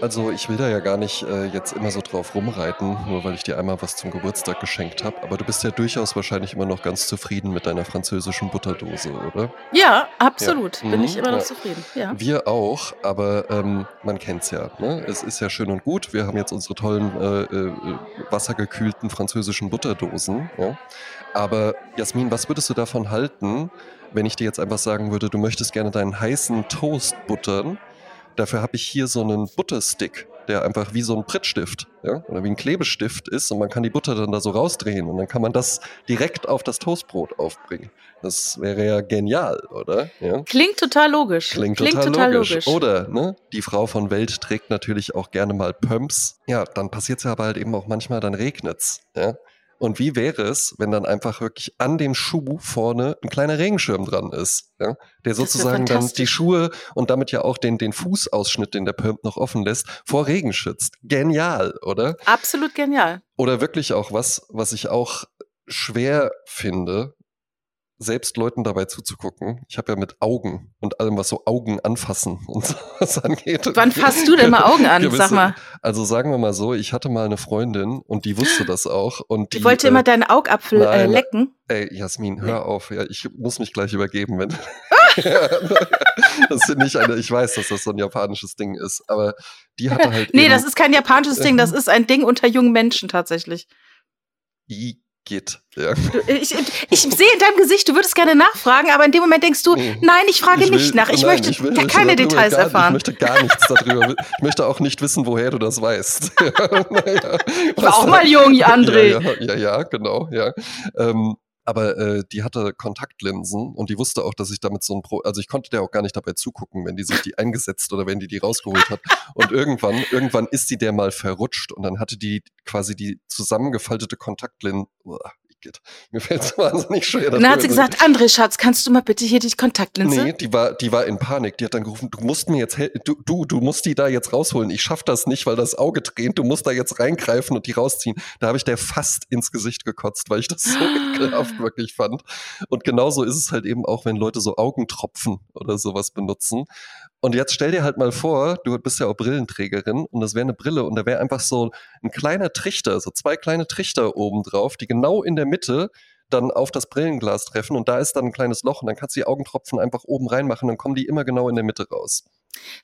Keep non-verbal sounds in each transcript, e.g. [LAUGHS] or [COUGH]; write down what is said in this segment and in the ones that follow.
also ich will da ja gar nicht äh, jetzt immer so drauf rumreiten, nur weil ich dir einmal was zum Geburtstag geschenkt habe. Aber du bist ja durchaus wahrscheinlich immer noch ganz zufrieden mit deiner französischen Butterdose, oder? Ja, absolut. Ja. Bin Mhm, ich immer noch ja. zufrieden. Ja. Wir auch, aber ähm, man kennt's ja. Ne? Es ist ja schön und gut. Wir haben jetzt unsere tollen äh, äh, wassergekühlten französischen Butterdosen. Ja? Aber Jasmin, was würdest du davon halten, wenn ich dir jetzt einfach sagen würde, du möchtest gerne deinen heißen Toast buttern? Dafür habe ich hier so einen Butterstick, der einfach wie so ein Prittstift ja? oder wie ein Klebestift ist und man kann die Butter dann da so rausdrehen und dann kann man das direkt auf das Toastbrot aufbringen. Das wäre ja genial, oder? Ja? Klingt total logisch. Klingt, total, logisch. Oder, ne, die Frau von Welt trägt natürlich auch gerne mal Pumps. Ja, dann passiert's ja aber halt eben auch manchmal, dann regnet's. Ja? Und wie wäre es, wenn dann einfach wirklich an dem Schuh vorne ein kleiner Regenschirm dran ist, ja? der sozusagen dann die. Schuhe und damit ja auch den, den Fußausschnitt, den der Pump noch offen lässt, vor Regen schützt. Genial, oder? Absolut genial. Oder wirklich auch was, was ich auch schwer finde, selbst Leuten dabei zuzugucken. Ich habe ja mit Augen und allem, was so Augen anfassen [LAUGHS] und so was angeht. Wann fasst du denn mal Augen an? gewisse- Sag mal. Also sagen wir mal so, ich hatte mal eine Freundin und die wusste das auch. Und die, Die wollte äh, immer deinen Augapfel äh, nein, lecken. Ey, Jasmin, hör auf. Ja, ich muss mich gleich übergeben, wenn. [LAUGHS] [LAUGHS] das ist nicht eine, ich weiß, dass das so ein japanisches Ding ist, aber die hatte halt. Nee, eben, das ist kein japanisches Ding, das ist ein Ding unter jungen Menschen tatsächlich. Igitt. Ja. Du, ich, ich, ich sehe in deinem Gesicht, du würdest gerne nachfragen, aber in dem Moment denkst du, Nee. nein, ich frage Ich will- nicht nach. Ich nein, möchte will- gar möchte keine Details gar, erfahren. Ich möchte gar nichts darüber. Ich möchte auch nicht wissen, woher du das weißt. [LAUGHS] ja, naja, Ich war auch mal jung, [LAUGHS] André. Ja, ja, ja, ja genau, ja. Ähm, aber äh, die hatte Kontaktlinsen und die wusste auch, dass ich damit so ein Pro, also ich konnte der auch gar nicht dabei zugucken, wenn die sich die eingesetzt oder wenn die die rausgeholt hat. Und irgendwann, irgendwann ist die der mal verrutscht und dann hatte die quasi die zusammengefaltete Kontaktlinsen. Igitt. [LAUGHS] Mir fällt es [LAUGHS] wahnsinnig schwer. Und dann hat sie gesagt, André, Schatz, kannst du mal bitte hier die Kontaktlinse? Nee, die war, die war in Panik. Die hat dann gerufen, du musst mir jetzt du, du, du musst die da jetzt rausholen. Ich schaff das nicht, weil das Auge tränt. Du musst da jetzt reingreifen und die rausziehen. Da habe ich der fast ins Gesicht gekotzt, weil ich das so [GASPS] ekelhaft wirklich fand. Und genauso ist es halt eben auch, wenn Leute so Augentropfen oder sowas benutzen. Und jetzt stell dir halt mal vor, du bist ja auch Brillenträgerin und das wäre eine Brille und da wäre einfach so ein kleiner Trichter, so zwei kleine Trichter oben drauf, die genau in der Mitte dann auf das Brillenglas treffen und da ist dann ein kleines Loch und dann kannst du die Augentropfen einfach oben reinmachen, dann kommen die immer genau in der Mitte raus.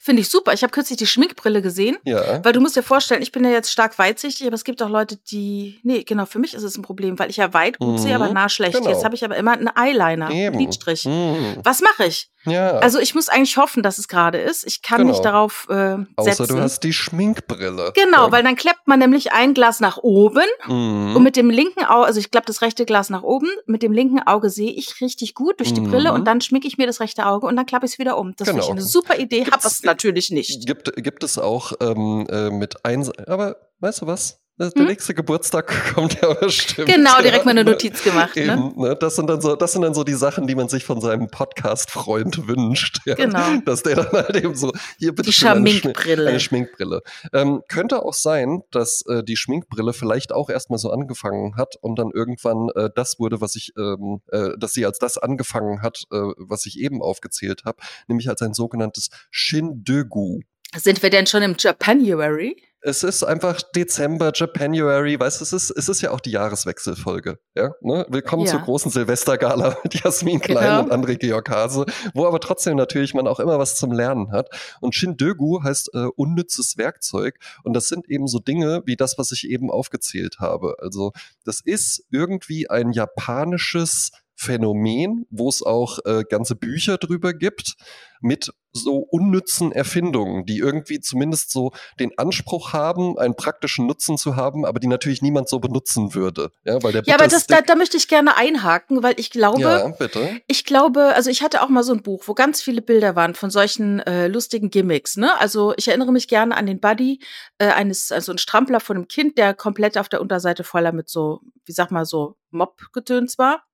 Finde ich super. Ich habe kürzlich die Schminkbrille gesehen. Ja. Weil du musst dir vorstellen, ich bin ja jetzt stark weitsichtig, aber es gibt auch Leute, die. Nee, genau, für mich ist es ein Problem, weil ich ja weit gut Mhm, sehe, aber nah schlecht. genau. Jetzt habe ich aber immer einen Eyeliner, einen Eben. Lidstrich. Mhm. Was mache ich? Ja. Also ich muss eigentlich hoffen, dass es gerade ist. Ich kann Genau. mich darauf äh, Außer setzen. du hast die Schminkbrille. genau, Ja. weil dann klappt man nämlich ein Glas nach oben Mhm. und mit dem linken Auge, also ich klappe das rechte Glas nach oben, mit dem linken Auge sehe ich richtig gut durch die Mhm. Brille und dann schminke ich mir das rechte Auge und dann klappe ich es wieder um. Das finde ich Genau. eine super Idee, hab Gibt's- es natürlich nicht. Gibt, gibt es auch ähm, äh, mit eins, aber weißt du was? Der Hm? nächste Geburtstag [LAUGHS] kommt ja bestimmt. Genau, direkt mal eine Notiz gemacht. Ne? Eben, ne? Das, sind dann so, das sind dann so die Sachen, die man sich von seinem Podcast-Freund [LAUGHS] wünscht. Ja? Genau. Dass der dann halt eben so, hier bitte Die eine, Schmi- Schminkbrille. eine Schminkbrille. Ähm, könnte auch sein, dass äh, die Schminkbrille vielleicht auch erstmal so angefangen hat und dann irgendwann äh, das wurde, was ich, ähm, äh, dass sie als das angefangen hat, äh, was ich eben aufgezählt habe, nämlich als ein sogenanntes Shindogu. Sind wir denn schon im Japanuary? Es ist einfach Dezember, Japanuary, weißt du, es ist, es ist ja auch die Jahreswechselfolge. Ja? Ne? Willkommen Ja. zur großen Silvestergala [LAUGHS] mit Jasmin Klein Genau. und André Georg Hase, wo aber trotzdem natürlich man auch immer was zum Lernen hat. Und Shindogu heißt äh, unnützes Werkzeug. Und das sind eben so Dinge wie das, was ich eben aufgezählt habe. Also das ist irgendwie ein japanisches Phänomen, wo es auch äh, ganze Bücher drüber gibt, mit so unnützen Erfindungen, die irgendwie zumindest so den Anspruch haben, einen praktischen Nutzen zu haben, aber die natürlich niemand so benutzen würde. Ja, weil der Ja, aber das, da, da möchte ich gerne einhaken, weil ich glaube, ja, bitte. ich glaube, also ich hatte auch mal so ein Buch, wo ganz viele Bilder waren von solchen äh, lustigen Gimmicks. Ne? Also ich erinnere mich gerne an den Buddy äh, eines, also ein Strampler von einem Kind, der komplett auf der Unterseite voller mit so, wie sag mal so Mob-Getöns war.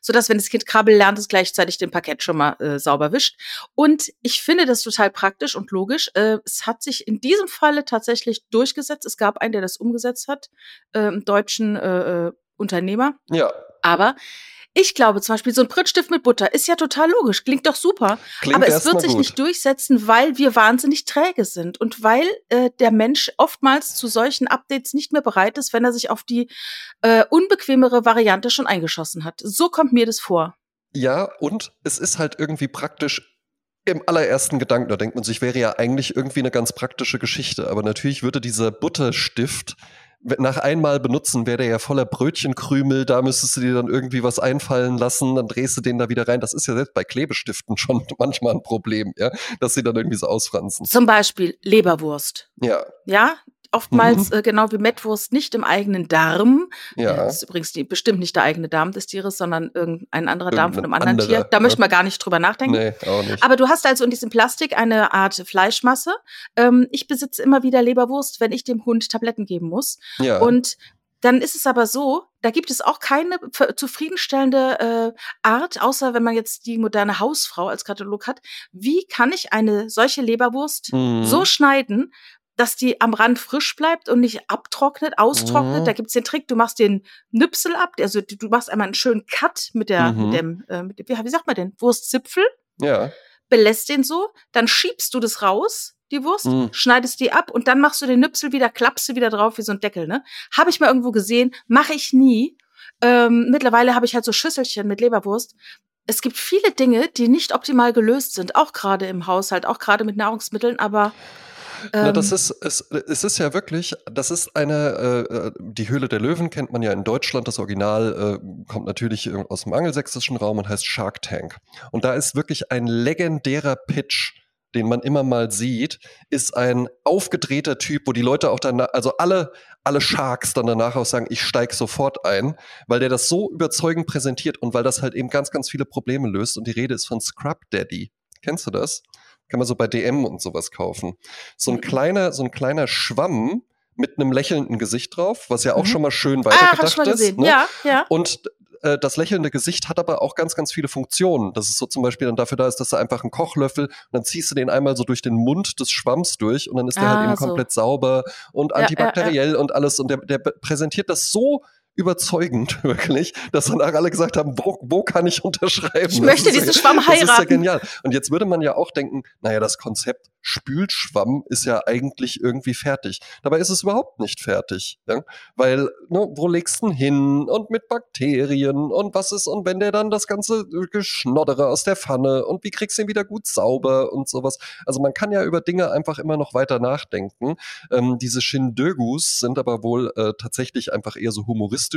So dass, wenn das Kind krabbeln lernt, es gleichzeitig den Parkett schon mal äh, sauber wischt. Und ich finde das total praktisch und logisch. Äh, es hat sich in diesem Falle tatsächlich durchgesetzt. Es gab einen, der das umgesetzt hat, äh, einen deutschen äh, äh, Unternehmer. Ja, Aber Ich glaube zum Beispiel, so ein Prittstift mit Butter ist ja total logisch, klingt doch super. Klingt aber es wird sich gut. nicht durchsetzen, weil wir wahnsinnig träge sind und weil äh, der Mensch oftmals zu solchen Updates nicht mehr bereit ist, wenn er sich auf die äh, unbequemere Variante schon eingeschossen hat. So kommt mir das vor. Ja, und es ist halt irgendwie praktisch. Im allerersten Gedanken, da denkt man sich, wäre ja eigentlich irgendwie eine ganz praktische Geschichte. Aber natürlich würde dieser Butterstift nach einmal benutzen, wäre der ja voller Brötchenkrümel, da müsstest du dir dann irgendwie was einfallen lassen, dann drehst du den da wieder rein. Das ist ja selbst bei Klebestiften [LAUGHS] schon manchmal ein Problem, ja, dass sie dann irgendwie so ausfransen. Zum Beispiel Leberwurst. Ja, Ja, oftmals äh, genau wie Mettwurst nicht im eigenen Darm. ja. Das ist übrigens die, bestimmt nicht der eigene Darm des Tieres, sondern irgendein anderer Darm von einem anderen Tier. anderer, Da ja. möchte man gar nicht drüber nachdenken. Nee, auch nicht. Aber du hast also in diesem Plastik eine Art Fleischmasse. Ähm, ich besitze immer wieder Leberwurst, wenn ich dem Hund Tabletten geben muss. ja. Und dann ist es aber so, da gibt es auch keine zufriedenstellende äh, Art, außer wenn man jetzt die moderne Hausfrau als Katalog hat. Wie kann ich eine solche Leberwurst Mhm. so schneiden, dass die am Rand frisch bleibt und nicht abtrocknet, austrocknet. Mhm. Da gibt's den Trick, du machst den Nüpsel ab, also du, machst einmal einen schönen Cut mit der, Mhm. mit dem, äh, mit dem, wie, wie sagt man denn, Wurstzipfel, ja. belässt den so, dann schiebst du das raus, die Wurst, Mhm. schneidest die ab und dann machst du den Nüpsel wieder, klappst du wieder drauf wie so ein Deckel, ne? Habe ich mal irgendwo gesehen, mache ich nie. Ähm, mittlerweile habe ich halt so Schüsselchen mit Leberwurst. Es gibt viele Dinge, die nicht optimal gelöst sind, auch gerade im Haushalt, auch gerade mit Nahrungsmitteln, aber Na, das ähm, ist, es, es ist ja wirklich, das ist eine, äh, äh, die Höhle der Löwen kennt man ja in Deutschland. Das Original äh, kommt natürlich äh, aus dem angelsächsischen Raum und heißt Shark Tank. Und da ist wirklich ein legendärer Pitch, den man immer mal sieht, ist ein aufgedrehter Typ, wo die Leute auch dann, also alle, alle Sharks dann danach auch sagen, ich steig sofort ein, weil der das so überzeugend präsentiert und weil das halt eben ganz, ganz viele Probleme löst. Und die Rede ist von Scrub Daddy. Kennst du das? Kann man so bei DM und sowas kaufen. So ein Mhm. kleiner, so ein kleiner Schwamm mit einem lächelnden Gesicht drauf, was ja auch Mhm. schon mal schön ah, hab ich weitergedacht mal ist. gesehen. ne? Ja, ja. Und äh, das lächelnde Gesicht hat aber auch ganz, ganz viele Funktionen. Das ist so zum Beispiel dann dafür da ist, dass du einfach einen Kochlöffel und dann ziehst du den einmal so durch den Mund des Schwamms durch und dann ist der Ah, halt eben so. komplett sauber und Ja, ja, ja. antibakteriell und alles. Und der, der präsentiert das so überzeugend, [LAUGHS] wirklich, dass danach alle gesagt haben, wo, wo kann ich unterschreiben? Ich Das möchte ist ja- diesen Schwamm Das ist ja heiraten. genial. Und jetzt würde man ja auch denken, naja, das Konzept Spülschwamm ist ja eigentlich irgendwie fertig. Dabei ist es überhaupt nicht fertig. Ja? Weil, ne, wo legst du hin und mit Bakterien und was ist und wenn der dann das ganze Geschnoddere aus der Pfanne und wie kriegst du ihn wieder gut sauber und sowas. Also man kann ja über Dinge einfach immer noch weiter nachdenken. Ähm, diese Shindogus sind aber wohl äh, tatsächlich einfach eher so humoristisch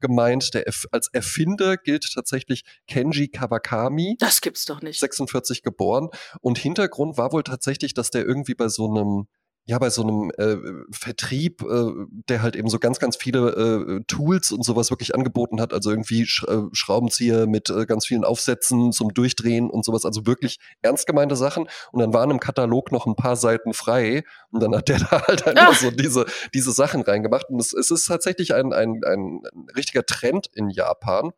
gemeint. Der als Erfinder gilt tatsächlich Kenji Kawakami. Das gibt's doch nicht. 46 geboren. Und Hintergrund war wohl tatsächlich, dass der irgendwie bei so einem ja, bei so einem äh, Vertrieb, äh, der halt eben so ganz, ganz viele äh, Tools und sowas wirklich angeboten hat, also irgendwie Sch äh, Schraubenzieher mit äh, ganz vielen Aufsätzen zum Durchdrehen und sowas, also wirklich ernst gemeinte Sachen. Und dann waren im Katalog noch ein paar Seiten frei und dann hat der [LAUGHS] da halt einfach Ah. so diese, diese Sachen reingemacht. Und es, es ist tatsächlich ein, ein, ein richtiger Trend in Japan.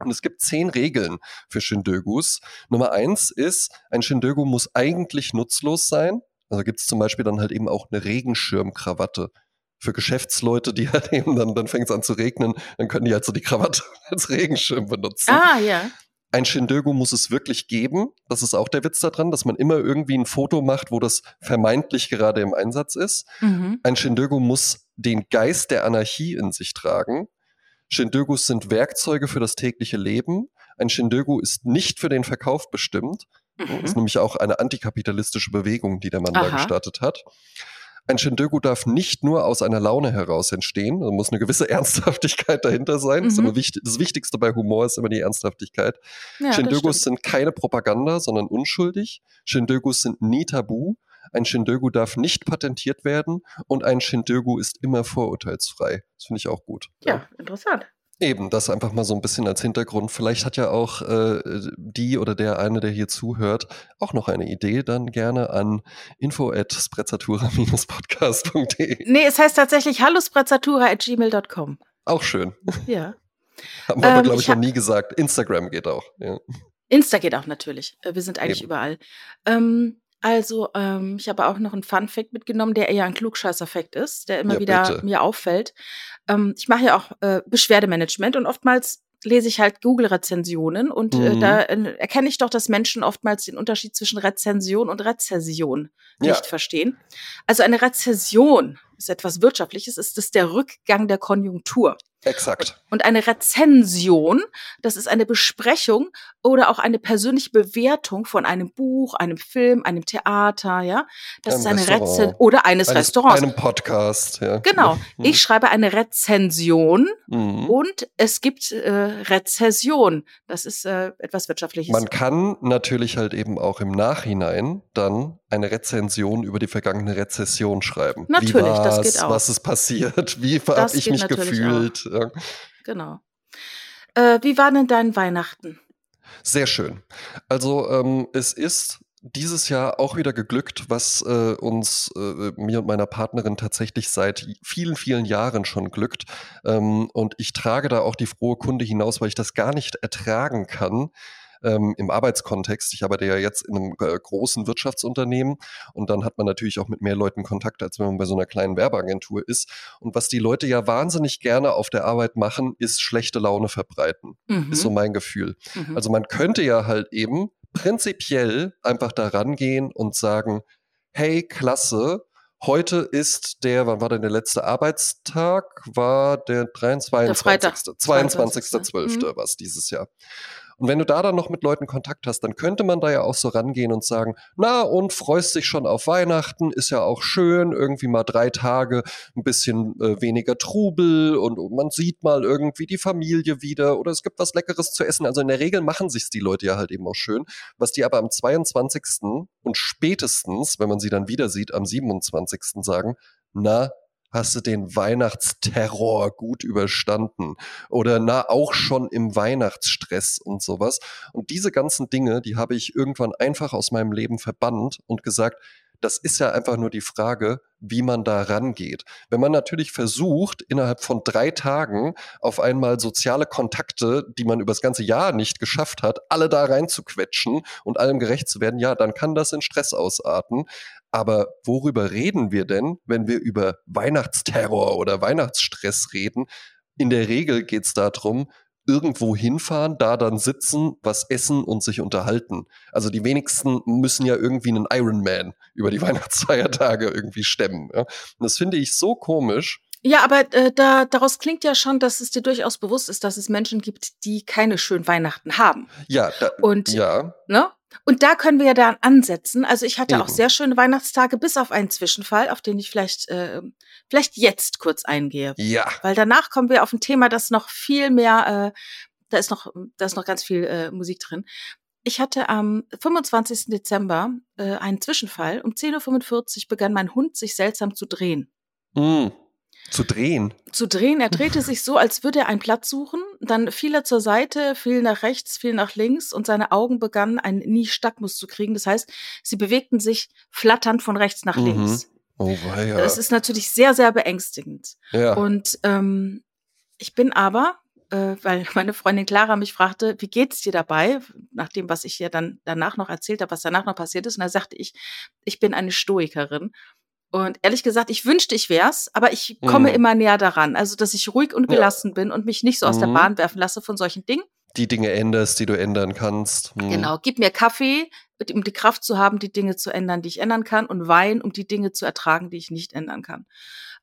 Und es gibt zehn Regeln für Shindogus. Nummer eins ist, ein Shindogu muss eigentlich nutzlos sein. Also gibt es zum Beispiel dann halt eben auch eine Regenschirmkrawatte. Für Geschäftsleute, die [LAUGHS] halt eben dann, dann fängt es an zu regnen, dann können die halt so die Krawatte [LAUGHS] als Regenschirm benutzen. Ah, ja. Ein Shindogu muss es wirklich geben. Das ist auch der Witz daran, dass man immer irgendwie ein Foto macht, wo das vermeintlich gerade im Einsatz ist. Mhm. Ein Shindogu muss den Geist der Anarchie in sich tragen. Shindogus sind Werkzeuge für das tägliche Leben. Ein Shindogu ist nicht für den Verkauf bestimmt. Das ist Mhm. nämlich auch eine antikapitalistische Bewegung, die der Mann da Aha. gestartet hat. Ein Shindogu darf nicht nur aus einer Laune heraus entstehen. Da muss eine gewisse [LAUGHS] Ernsthaftigkeit dahinter sein. Das, Mhm. immer wichtig, das Wichtigste bei Humor ist immer die Ernsthaftigkeit. Ja, das Shindogus sind keine Propaganda, sondern unschuldig. Shindogus sind nie tabu. Ein Shindogu darf nicht patentiert werden und ein Shindogu ist immer vorurteilsfrei. Das finde ich auch gut. Ja, interessant. Eben, das einfach mal so ein bisschen als Hintergrund. Vielleicht hat ja auch äh, die oder der eine, der hier zuhört, auch noch eine Idee. Dann gerne an info at sprezzatura-podcast.de. Nee, es heißt tatsächlich hallusprezzatura.gmail.com. Auch schön. Ja. [LAUGHS] Haben wir aber, Ähm, glaube ich ich, noch nie gesagt. Instagram geht auch. Ja. Insta geht auch natürlich. Äh, Wir sind eigentlich Eben. überall. Ähm, also, ähm, ich habe auch noch einen Fun-Fact mitgenommen, der eher ein Klugscheißer-Fact ist, der immer Ja, wieder bitte. mir auffällt. Ähm, ich mache ja auch äh, Beschwerdemanagement und oftmals lese ich halt Google-Rezensionen und äh, Mhm. da äh, erkenne ich doch, dass Menschen oftmals den Unterschied zwischen Rezension und Rezession Ja. nicht verstehen. Also eine Rezession ist etwas Wirtschaftliches, ist das der Rückgang der Konjunktur. Exakt. Und eine Rezension, das ist eine Besprechung oder auch eine persönliche Bewertung von einem Buch, einem Film, einem Theater, ja. Das Einem ist eine. Rezension oder eines, Eines- Restaurants. Einem Podcast, ja. Genau. Mhm. Ich schreibe eine Rezension Mhm. und es gibt äh, Rezession. Das ist äh, etwas Wirtschaftliches. Man kann natürlich halt eben auch im Nachhinein dann eine Rezension über die vergangene Rezession schreiben. Natürlich, Wie das geht auch. Was ist passiert? Wie habe ich mich gefühlt? Ja. genau. Äh, wie war denn dein Weihnachten? Sehr schön. Also ähm, es ist dieses Jahr auch wieder geglückt, was äh, uns, äh, mir und meiner Partnerin tatsächlich seit vielen, vielen Jahren schon glückt. Ähm, und ich trage da auch die frohe Kunde hinaus, weil ich das gar nicht ertragen kann. Ähm, Im Arbeitskontext. Ich arbeite ja jetzt in einem äh, großen Wirtschaftsunternehmen und dann hat man natürlich auch mit mehr Leuten Kontakt, als wenn man bei so einer kleinen Werbeagentur ist. Und was die Leute ja wahnsinnig gerne auf der Arbeit machen, ist schlechte Laune verbreiten. Mhm. Ist so mein Gefühl. mhm. Also man könnte ja halt eben prinzipiell einfach da rangehen und sagen, hey, klasse, heute ist der, wann war denn der letzte Arbeitstag? War der 23. Freitag. 22.12. Mhm. war es dieses Jahr. Und wenn du da dann noch mit Leuten Kontakt hast, dann könnte man da ja auch so rangehen und sagen, na und freust dich schon auf Weihnachten, ist ja auch schön, irgendwie mal drei Tage ein bisschen äh, weniger Trubel und, und man sieht mal irgendwie die Familie wieder oder es gibt was Leckeres zu essen. Also in der Regel machen sich's die Leute ja halt eben auch schön. Was die aber am 22. und spätestens, wenn man sie dann wieder sieht, am 27. sagen, na, hast du den Weihnachtsterror gut überstanden? Oder na, auch schon im Weihnachtsstress und sowas. Und diese ganzen Dinge, die habe ich irgendwann einfach aus meinem Leben verbannt und gesagt, das ist ja einfach nur die Frage, wie man da rangeht. Wenn man natürlich versucht, innerhalb von drei Tagen auf einmal soziale Kontakte, die man übers ganze Jahr nicht geschafft hat, alle da reinzuquetschen und allem gerecht zu werden, ja, dann kann das in Stress ausarten. Aber worüber reden wir denn, wenn wir über Weihnachtsterror oder Weihnachtsstress reden? In der Regel geht es darum, irgendwo hinfahren, da dann sitzen, was essen und sich unterhalten. Also die wenigsten müssen ja irgendwie einen Ironman über die [LAUGHS] Weihnachtsfeiertage irgendwie stemmen. Ja? Und das finde ich so komisch. Ja, aber äh, da, daraus klingt ja schon, dass es dir durchaus bewusst ist, dass es Menschen gibt, die keine schönen Weihnachten haben. Ja, da, Und, ja, ne? Und da können wir ja dann ansetzen. Also ich hatte auch Eben. sehr schöne Weihnachtstage, bis auf einen Zwischenfall, auf den ich vielleicht, äh, vielleicht jetzt kurz eingehe. ja, Weil danach kommen wir auf ein Thema, das noch viel mehr, äh, da ist noch, da ist noch ganz viel äh, Musik drin. Ich hatte am 25. Dezember äh, einen Zwischenfall. Um 10.45 Uhr begann mein Hund sich seltsam zu drehen. mm, zu drehen. Zu drehen, er drehte sich so, als würde er einen Platz suchen. Dann fiel er zur Seite, fiel nach rechts, fiel nach links und seine Augen begannen einen Nystagmus zu kriegen. Das heißt, sie bewegten sich flatternd von rechts nach Mhm. links. Oh weia. Das ist natürlich sehr, sehr beängstigend. ja. Und ähm, ich bin aber, äh, weil meine Freundin Clara mich fragte, wie geht's dir dabei, nach dem, was ich ihr dann danach noch erzählt habe, was danach noch passiert ist. Und da sagte ich, ich bin eine Stoikerin. Und ehrlich gesagt, ich wünschte, ich wär's, aber ich komme Mhm. immer näher daran. Also, dass ich ruhig und Ja. gelassen bin und mich nicht so aus der Mhm. Bahn werfen lasse von solchen Dingen. die Dinge änderst, die du ändern kannst. Hm. Genau, gib mir Kaffee, um die Kraft zu haben, die Dinge zu ändern, die ich ändern kann, und Wein, um die Dinge zu ertragen, die ich nicht ändern kann.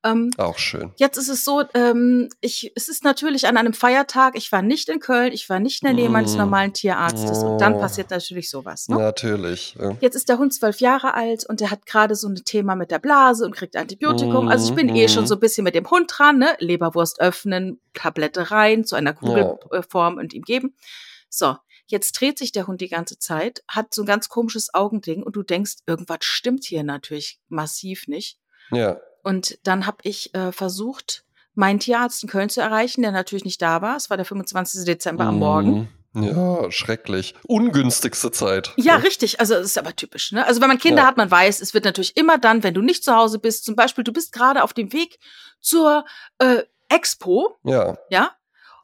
Ähm, Auch schön. Jetzt ist es so, ähm, ich, es ist natürlich an einem Feiertag. Ich war nicht in Köln, ich war nicht in der Nähe meines Mm. normalen Tierarztes und dann Oh. passiert natürlich sowas. Ne? Natürlich. Ja. Jetzt ist der Hund zwölf Jahre alt und der hat gerade so ein Thema mit der Blase und kriegt Antibiotikum. Also ich bin eh Mhm. schon so ein bisschen mit dem Hund dran, ne? Leberwurst öffnen, Tablette rein, zu einer Kugelform und ihm geben. So, jetzt dreht sich der Hund die ganze Zeit, hat so ein ganz komisches Augending und du denkst, irgendwas stimmt hier natürlich massiv nicht. ja. Und dann habe ich äh, versucht, meinen Tierarzt in Köln zu erreichen, der natürlich nicht da war. Es war der 25. Dezember am Morgen. Mhm. Ja, schrecklich. Ungünstigste Zeit. Ja, richtig. Also das ist aber typisch. Ne? Also wenn man Kinder Ja. hat, man weiß, es wird natürlich immer dann, wenn du nicht zu Hause bist, zum Beispiel, du bist gerade auf dem Weg zur äh, Expo, Ja. ja,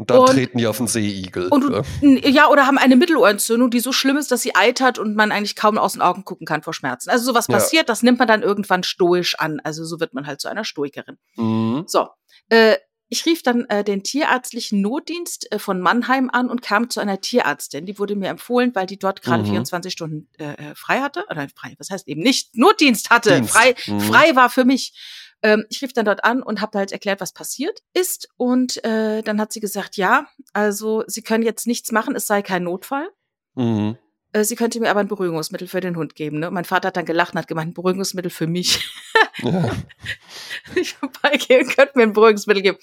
Und dann Und- treten die auf den Seeigel. und ja. ja, oder haben eine Mittelohrentzündung, die so schlimm ist, dass sie eitert und man eigentlich kaum aus den Augen gucken kann vor Schmerzen. Also sowas Ja. passiert, das nimmt man dann irgendwann stoisch an. Also so wird man halt zu einer Stoikerin. Mhm. So, äh, ich rief dann äh, den tierärztlichen Notdienst äh, von Mannheim an und kam zu einer Tierärztin. Die wurde mir empfohlen, weil die dort gerade Mhm. 24 Stunden äh, äh, frei hatte. Oder frei, was heißt eben nicht Notdienst hatte. Dienst. Frei, Mhm. frei war für mich. Ähm, ich rief dann dort an und habe halt erklärt, was passiert ist. Und äh, dann hat sie gesagt, ja, also sie können jetzt nichts machen, es sei kein Notfall. Mhm. Äh, Sie könnte mir aber ein Beruhigungsmittel für den Hund geben. Ne? Mein Vater hat dann gelacht und hat gemeint, ein Beruhigungsmittel für mich. Ja. [LAUGHS] ich vorbeigehen, könnte mir ein Beruhigungsmittel geben.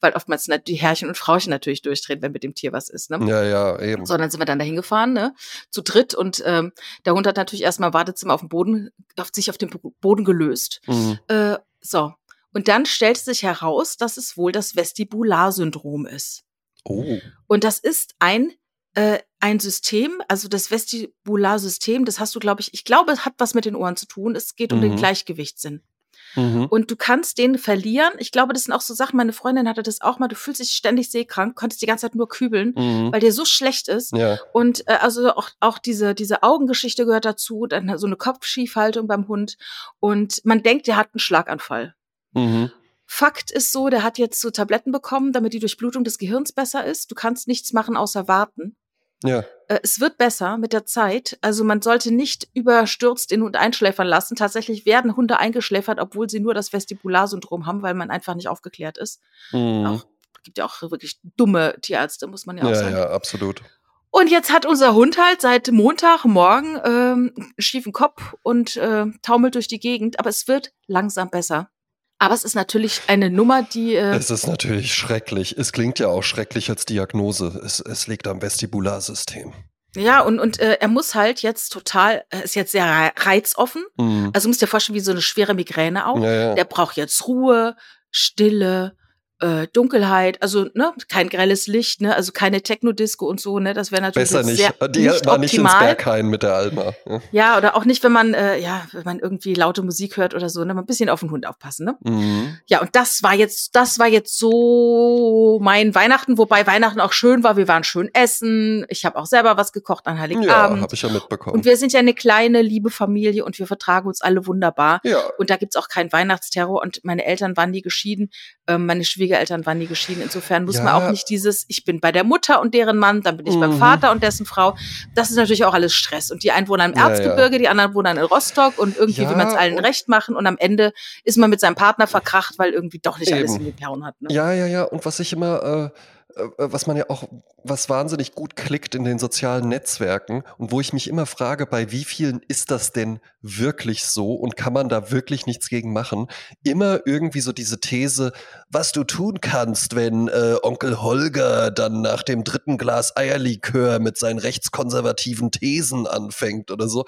Weil oftmals die Herrchen und Frauchen natürlich durchdrehen, wenn mit dem Tier was ist. Ne? ja, ja, eben. So, dann sind wir dann dahin gefahren, ne? zu dritt. Und ähm, der Hund hat natürlich erstmal im Wartezimmer auf dem Boden, auf sich auf dem Bo- Boden gelöst. Mhm. Äh, so. Und dann stellte sich heraus, dass es wohl das Vestibularsyndrom ist. Oh. Und das ist ein, äh, ein System, also das Vestibularsystem, das hast du, glaube ich, ich glaube, es hat was mit den Ohren zu tun. Es geht um den Mhm. Gleichgewichtssinn. Mhm. Und du kannst den verlieren. Ich glaube, das sind auch so Sachen, meine Freundin hatte das auch mal, du fühlst dich ständig seekrank, konntest die ganze Zeit nur kübeln, Mhm. weil dir so schlecht ist. Ja. Und äh, also auch, auch diese, diese Augengeschichte gehört dazu, dann so eine Kopfschiefhaltung beim Hund. Und man denkt, der hat einen Schlaganfall. Mhm. Fakt ist so, der hat jetzt so Tabletten bekommen, damit die Durchblutung des Gehirns besser ist. Du kannst nichts machen außer warten. Ja. Äh, es wird besser mit der Zeit. Also man sollte nicht überstürzt den Hund einschläfern lassen. Tatsächlich werden Hunde eingeschläfert, obwohl sie nur das Vestibularsyndrom haben, weil man einfach nicht aufgeklärt ist. Mhm. Auch, gibt ja auch wirklich dumme Tierärzte, muss man ja auch Ja, sagen. ja, absolut. Und jetzt hat unser Hund halt seit Montagmorgen ähm, schiefen Kopf und äh, taumelt durch die Gegend, aber es wird langsam besser. Aber es ist natürlich eine Nummer, die äh, Es ist natürlich schrecklich. Es klingt ja auch schrecklich als Diagnose. Es, es liegt am Vestibularsystem. ja und und äh, er muss halt jetzt total er ist jetzt sehr rei- reizoffen. Mhm. Also musst dir vorstellen wie so eine schwere Migräne auch. Ja, ja. Der braucht jetzt Ruhe, Stille, äh, Dunkelheit, also ne, kein grelles Licht, ne, also keine Techno-Disco und so, ne, das wäre natürlich Besser nicht. sehr Die nicht war nicht ins optimal. Berghain mit der Alma. Ja. Ja, oder auch nicht, wenn man, äh, ja, wenn man irgendwie laute Musik hört oder so, ne, mal ein bisschen auf den Hund aufpassen, ne? Mhm. Ja, und das war jetzt, das war jetzt so mein Weihnachten, wobei Weihnachten auch schön war. Wir waren schön essen. Ich habe auch selber was gekocht an Ja, Heiligabend. habe ich ja mitbekommen. und wir sind ja eine kleine, liebe Familie und wir vertragen uns alle wunderbar. ja. Und da gibt's auch keinen Weihnachtsterror. Und meine Eltern waren nie geschieden, ähm, meine Schwiegereltern waren nie geschieden. Insofern muss man Ja. auch nicht dieses, ich bin bei der Mutter und deren Mann, dann bin ich beim Mhm. Vater und dessen Frau. Das ist natürlich auch alles Stress. Und die einen wohnen im Ja, Erzgebirge, die anderen wohnen in Rostock und irgendwie Ja, will man es allen recht machen. Und am Ende ist man mit seinem Partner verkracht, weil irgendwie doch nicht alles Eben. in den Perlen hat. Ne? Ja, ja, ja. Und was ich immer, äh, was man ja auch, was wahnsinnig gut klickt in den sozialen Netzwerken und wo ich mich immer frage, bei wie vielen ist das denn wirklich so und kann man da wirklich nichts gegen machen? Immer irgendwie so diese These, was du tun kannst, wenn äh, Onkel Holger dann nach dem dritten Glas Eierlikör mit seinen rechtskonservativen Thesen anfängt oder so,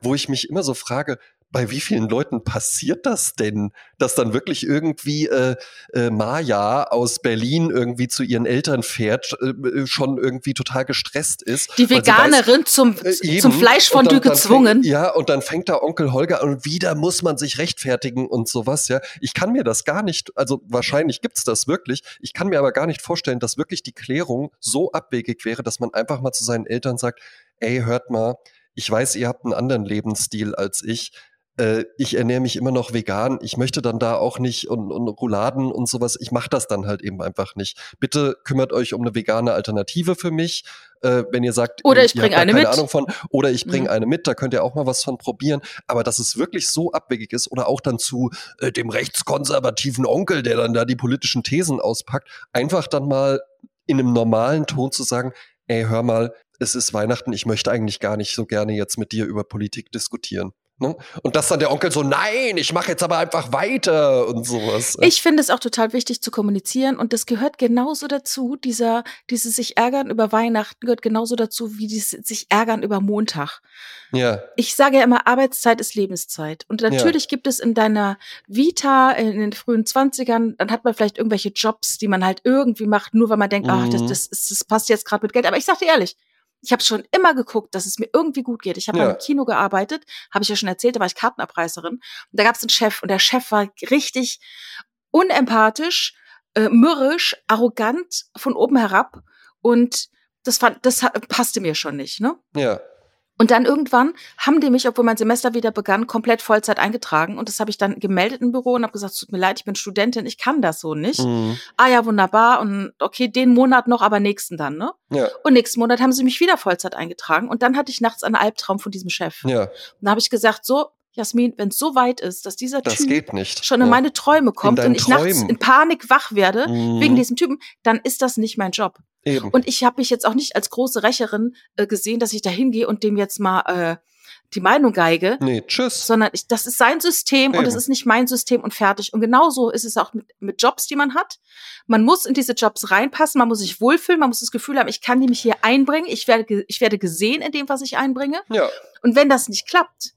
wo ich mich immer so frage, bei wie vielen Leuten passiert das denn, dass dann wirklich irgendwie äh, äh, Maja aus Berlin irgendwie zu ihren Eltern fährt, äh, schon irgendwie total gestresst ist. Die sie weiß, Veganerin zum, äh, eben. zum Fleischfondue gezwungen. Fängt, ja, und dann fängt da Onkel Holger an und wieder muss man sich rechtfertigen und sowas, ja. Ich kann mir das gar nicht, also wahrscheinlich gibt's das wirklich, ich kann mir aber gar nicht vorstellen, dass wirklich die Klärung so abwegig wäre, dass man einfach mal zu seinen Eltern sagt, ey, hört mal, ich weiß, ihr habt einen anderen Lebensstil als ich. Äh, ich ernähre mich immer noch vegan. Ich möchte dann da auch nicht und, und Rouladen und sowas. Ich mache das dann halt eben einfach nicht. Bitte kümmert euch um eine vegane Alternative für mich. Äh, wenn ihr sagt, Oder ich habt bring da eine keine mit. Ahnung von, oder ich bringe Mhm. eine mit, da könnt ihr auch mal was von probieren. Aber dass es wirklich so abwegig ist oder auch dann zu äh, dem rechtskonservativen Onkel, der dann da die politischen Thesen auspackt, einfach dann mal in einem normalen Ton zu sagen, ey, hör mal, es ist Weihnachten, ich möchte eigentlich gar nicht so gerne jetzt mit dir über Politik diskutieren. Ne? Und dass dann der Onkel so, nein, ich mache jetzt aber einfach weiter und sowas. Ich finde es auch total wichtig zu kommunizieren und das gehört genauso dazu, dieser, dieses sich ärgern über Weihnachten gehört genauso dazu wie dieses sich ärgern über Montag. ja, Ich sage ja immer, Arbeitszeit ist Lebenszeit. Und natürlich gibt es in deiner Vita in den frühen Zwanzigern, dann hat man vielleicht irgendwelche Jobs, die man halt irgendwie macht, nur weil man denkt, ach, das, Mhm. das, ist, das passt jetzt gerade mit Geld. Aber ich sag dir ehrlich, ich habe schon immer geguckt, dass es mir irgendwie gut geht. Ich habe Ja. im Kino gearbeitet, habe ich ja schon erzählt, da war ich Kartenabreißerin. Und da gab es einen Chef und der Chef war richtig unempathisch, äh, mürrisch, arrogant von oben herab und das fand, das passte mir schon nicht, ne? ja. Und dann irgendwann haben die mich, obwohl mein Semester wieder begann, komplett Vollzeit eingetragen. Und das habe ich dann gemeldet im Büro und habe gesagt, tut mir leid, ich bin Studentin, ich kann das so nicht. Mhm. Ah ja, wunderbar. Und okay, den Monat noch, aber nächsten dann, ne? Ja, Und nächsten Monat haben sie mich wieder Vollzeit eingetragen. Und dann hatte ich nachts einen Albtraum von diesem Chef. ja, Und da habe ich gesagt, so, Jasmin, wenn es so weit ist, dass dieser das Typ geht nicht. schon in ja. meine Träume kommt und ich nachts Träumen. in Panik wach werde Mhm. wegen diesem Typen, dann ist das nicht mein Job. Eben. Und ich habe mich jetzt auch nicht als große Rächerin äh, gesehen, dass ich da hingehe und dem jetzt mal äh, die Meinung geige, nee, tschüss. sondern ich, das ist sein System und es Eben. ist nicht mein System und fertig. Und genauso ist es auch mit, mit Jobs, die man hat. Man muss in diese Jobs reinpassen, man muss sich wohlfühlen, man muss das Gefühl haben, ich kann mich hier einbringen, ich werde, ich werde gesehen in dem, was ich einbringe. Ja, Und wenn das nicht klappt,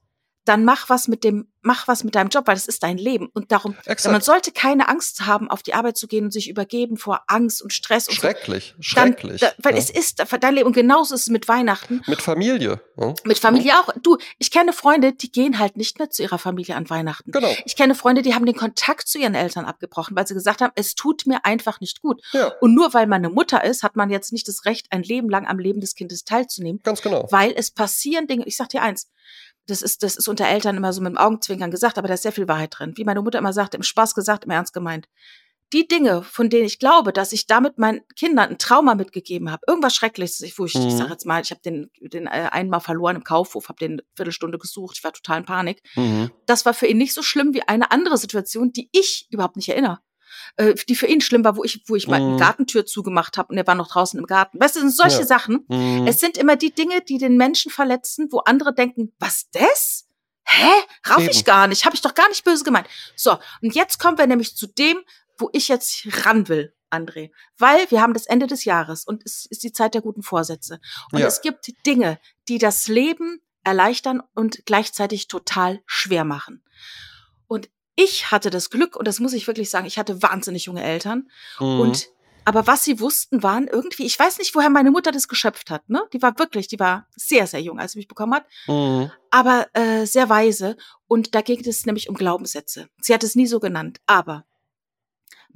dann mach was mit dem, mach was mit deinem Job, weil das ist dein Leben. Und darum, man sollte keine Angst haben, auf die Arbeit zu gehen und sich übergeben vor Angst und Stress und so. Schrecklich, Dann, schrecklich. da, weil ja. es ist dein Leben. Und genauso ist es mit Weihnachten. Mit Familie. Ja? Mit Familie auch. Du, ich kenne Freunde, die gehen halt nicht mehr zu ihrer Familie an Weihnachten. Genau. Ich kenne Freunde, die haben den Kontakt zu ihren Eltern abgebrochen, weil sie gesagt haben, es tut mir einfach nicht gut. Ja, Und nur weil man eine Mutter ist, hat man jetzt nicht das Recht, ein Leben lang am Leben des Kindes teilzunehmen, ganz genau. weil es passieren Dinge. Ich sag dir eins. Das ist, das ist unter Eltern immer so mit dem Augenzwinkern gesagt, aber da ist sehr viel Wahrheit drin. Wie meine Mutter immer sagte, im Spaß gesagt, im Ernst gemeint. Die Dinge, von denen ich glaube, dass ich damit meinen Kindern ein Trauma mitgegeben habe, irgendwas Schreckliches, ich, wo ich, ich Mhm. sag jetzt mal, ich habe den, den äh, einmal verloren im Kaufhof, habe den eine Viertelstunde gesucht, ich war total in Panik. Mhm. Das war für ihn nicht so schlimm wie eine andere Situation, die ich überhaupt nicht erinnere. Äh, die für ihn schlimm war, wo ich, wo ich mal die Gartentür zugemacht habe und er war noch draußen im Garten. Weißt du, sind solche Ja. Sachen. Mhm. Es sind immer die Dinge, die den Menschen verletzen, wo andere denken, was das? Hä? Rauf ich Eben. gar nicht, habe ich doch gar nicht böse gemeint. So, und jetzt kommen wir nämlich zu dem, wo ich jetzt ran will, André. Weil wir haben das Ende des Jahres und es ist die Zeit der guten Vorsätze. Und Ja. es gibt Dinge, die das Leben erleichtern und gleichzeitig total schwer machen. Ich hatte das Glück, und das muss ich wirklich sagen, ich hatte wahnsinnig junge Eltern. Mhm. Und aber was sie wussten, waren irgendwie, ich weiß nicht, woher meine Mutter das geschöpft hat, ne? Die war wirklich, die war sehr, sehr jung, als sie mich bekommen hat, Mhm. aber äh, sehr weise. Und da ging es nämlich um Glaubenssätze. Sie hat es nie so genannt, aber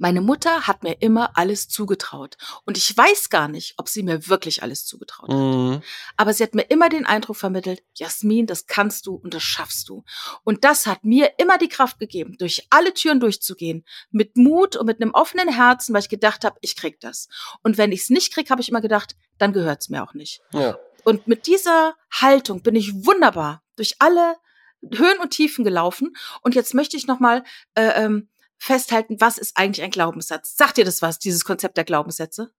meine Mutter hat mir immer alles zugetraut. Und ich weiß gar nicht, ob sie mir wirklich alles zugetraut hat. Mhm. Aber sie hat mir immer den Eindruck vermittelt, Jasmin, das kannst du und das schaffst du. Und das hat mir immer die Kraft gegeben, durch alle Türen durchzugehen, mit Mut und mit einem offenen Herzen, weil ich gedacht habe, ich krieg das. Und wenn ich es nicht krieg, habe ich immer gedacht, dann gehört's mir auch nicht. Ja. Und mit dieser Haltung bin ich wunderbar durch alle Höhen und Tiefen gelaufen. Und jetzt möchte ich noch mal äh, ähm, festhalten, was ist eigentlich ein Glaubenssatz? Sagt dir das was, dieses Konzept der Glaubenssätze?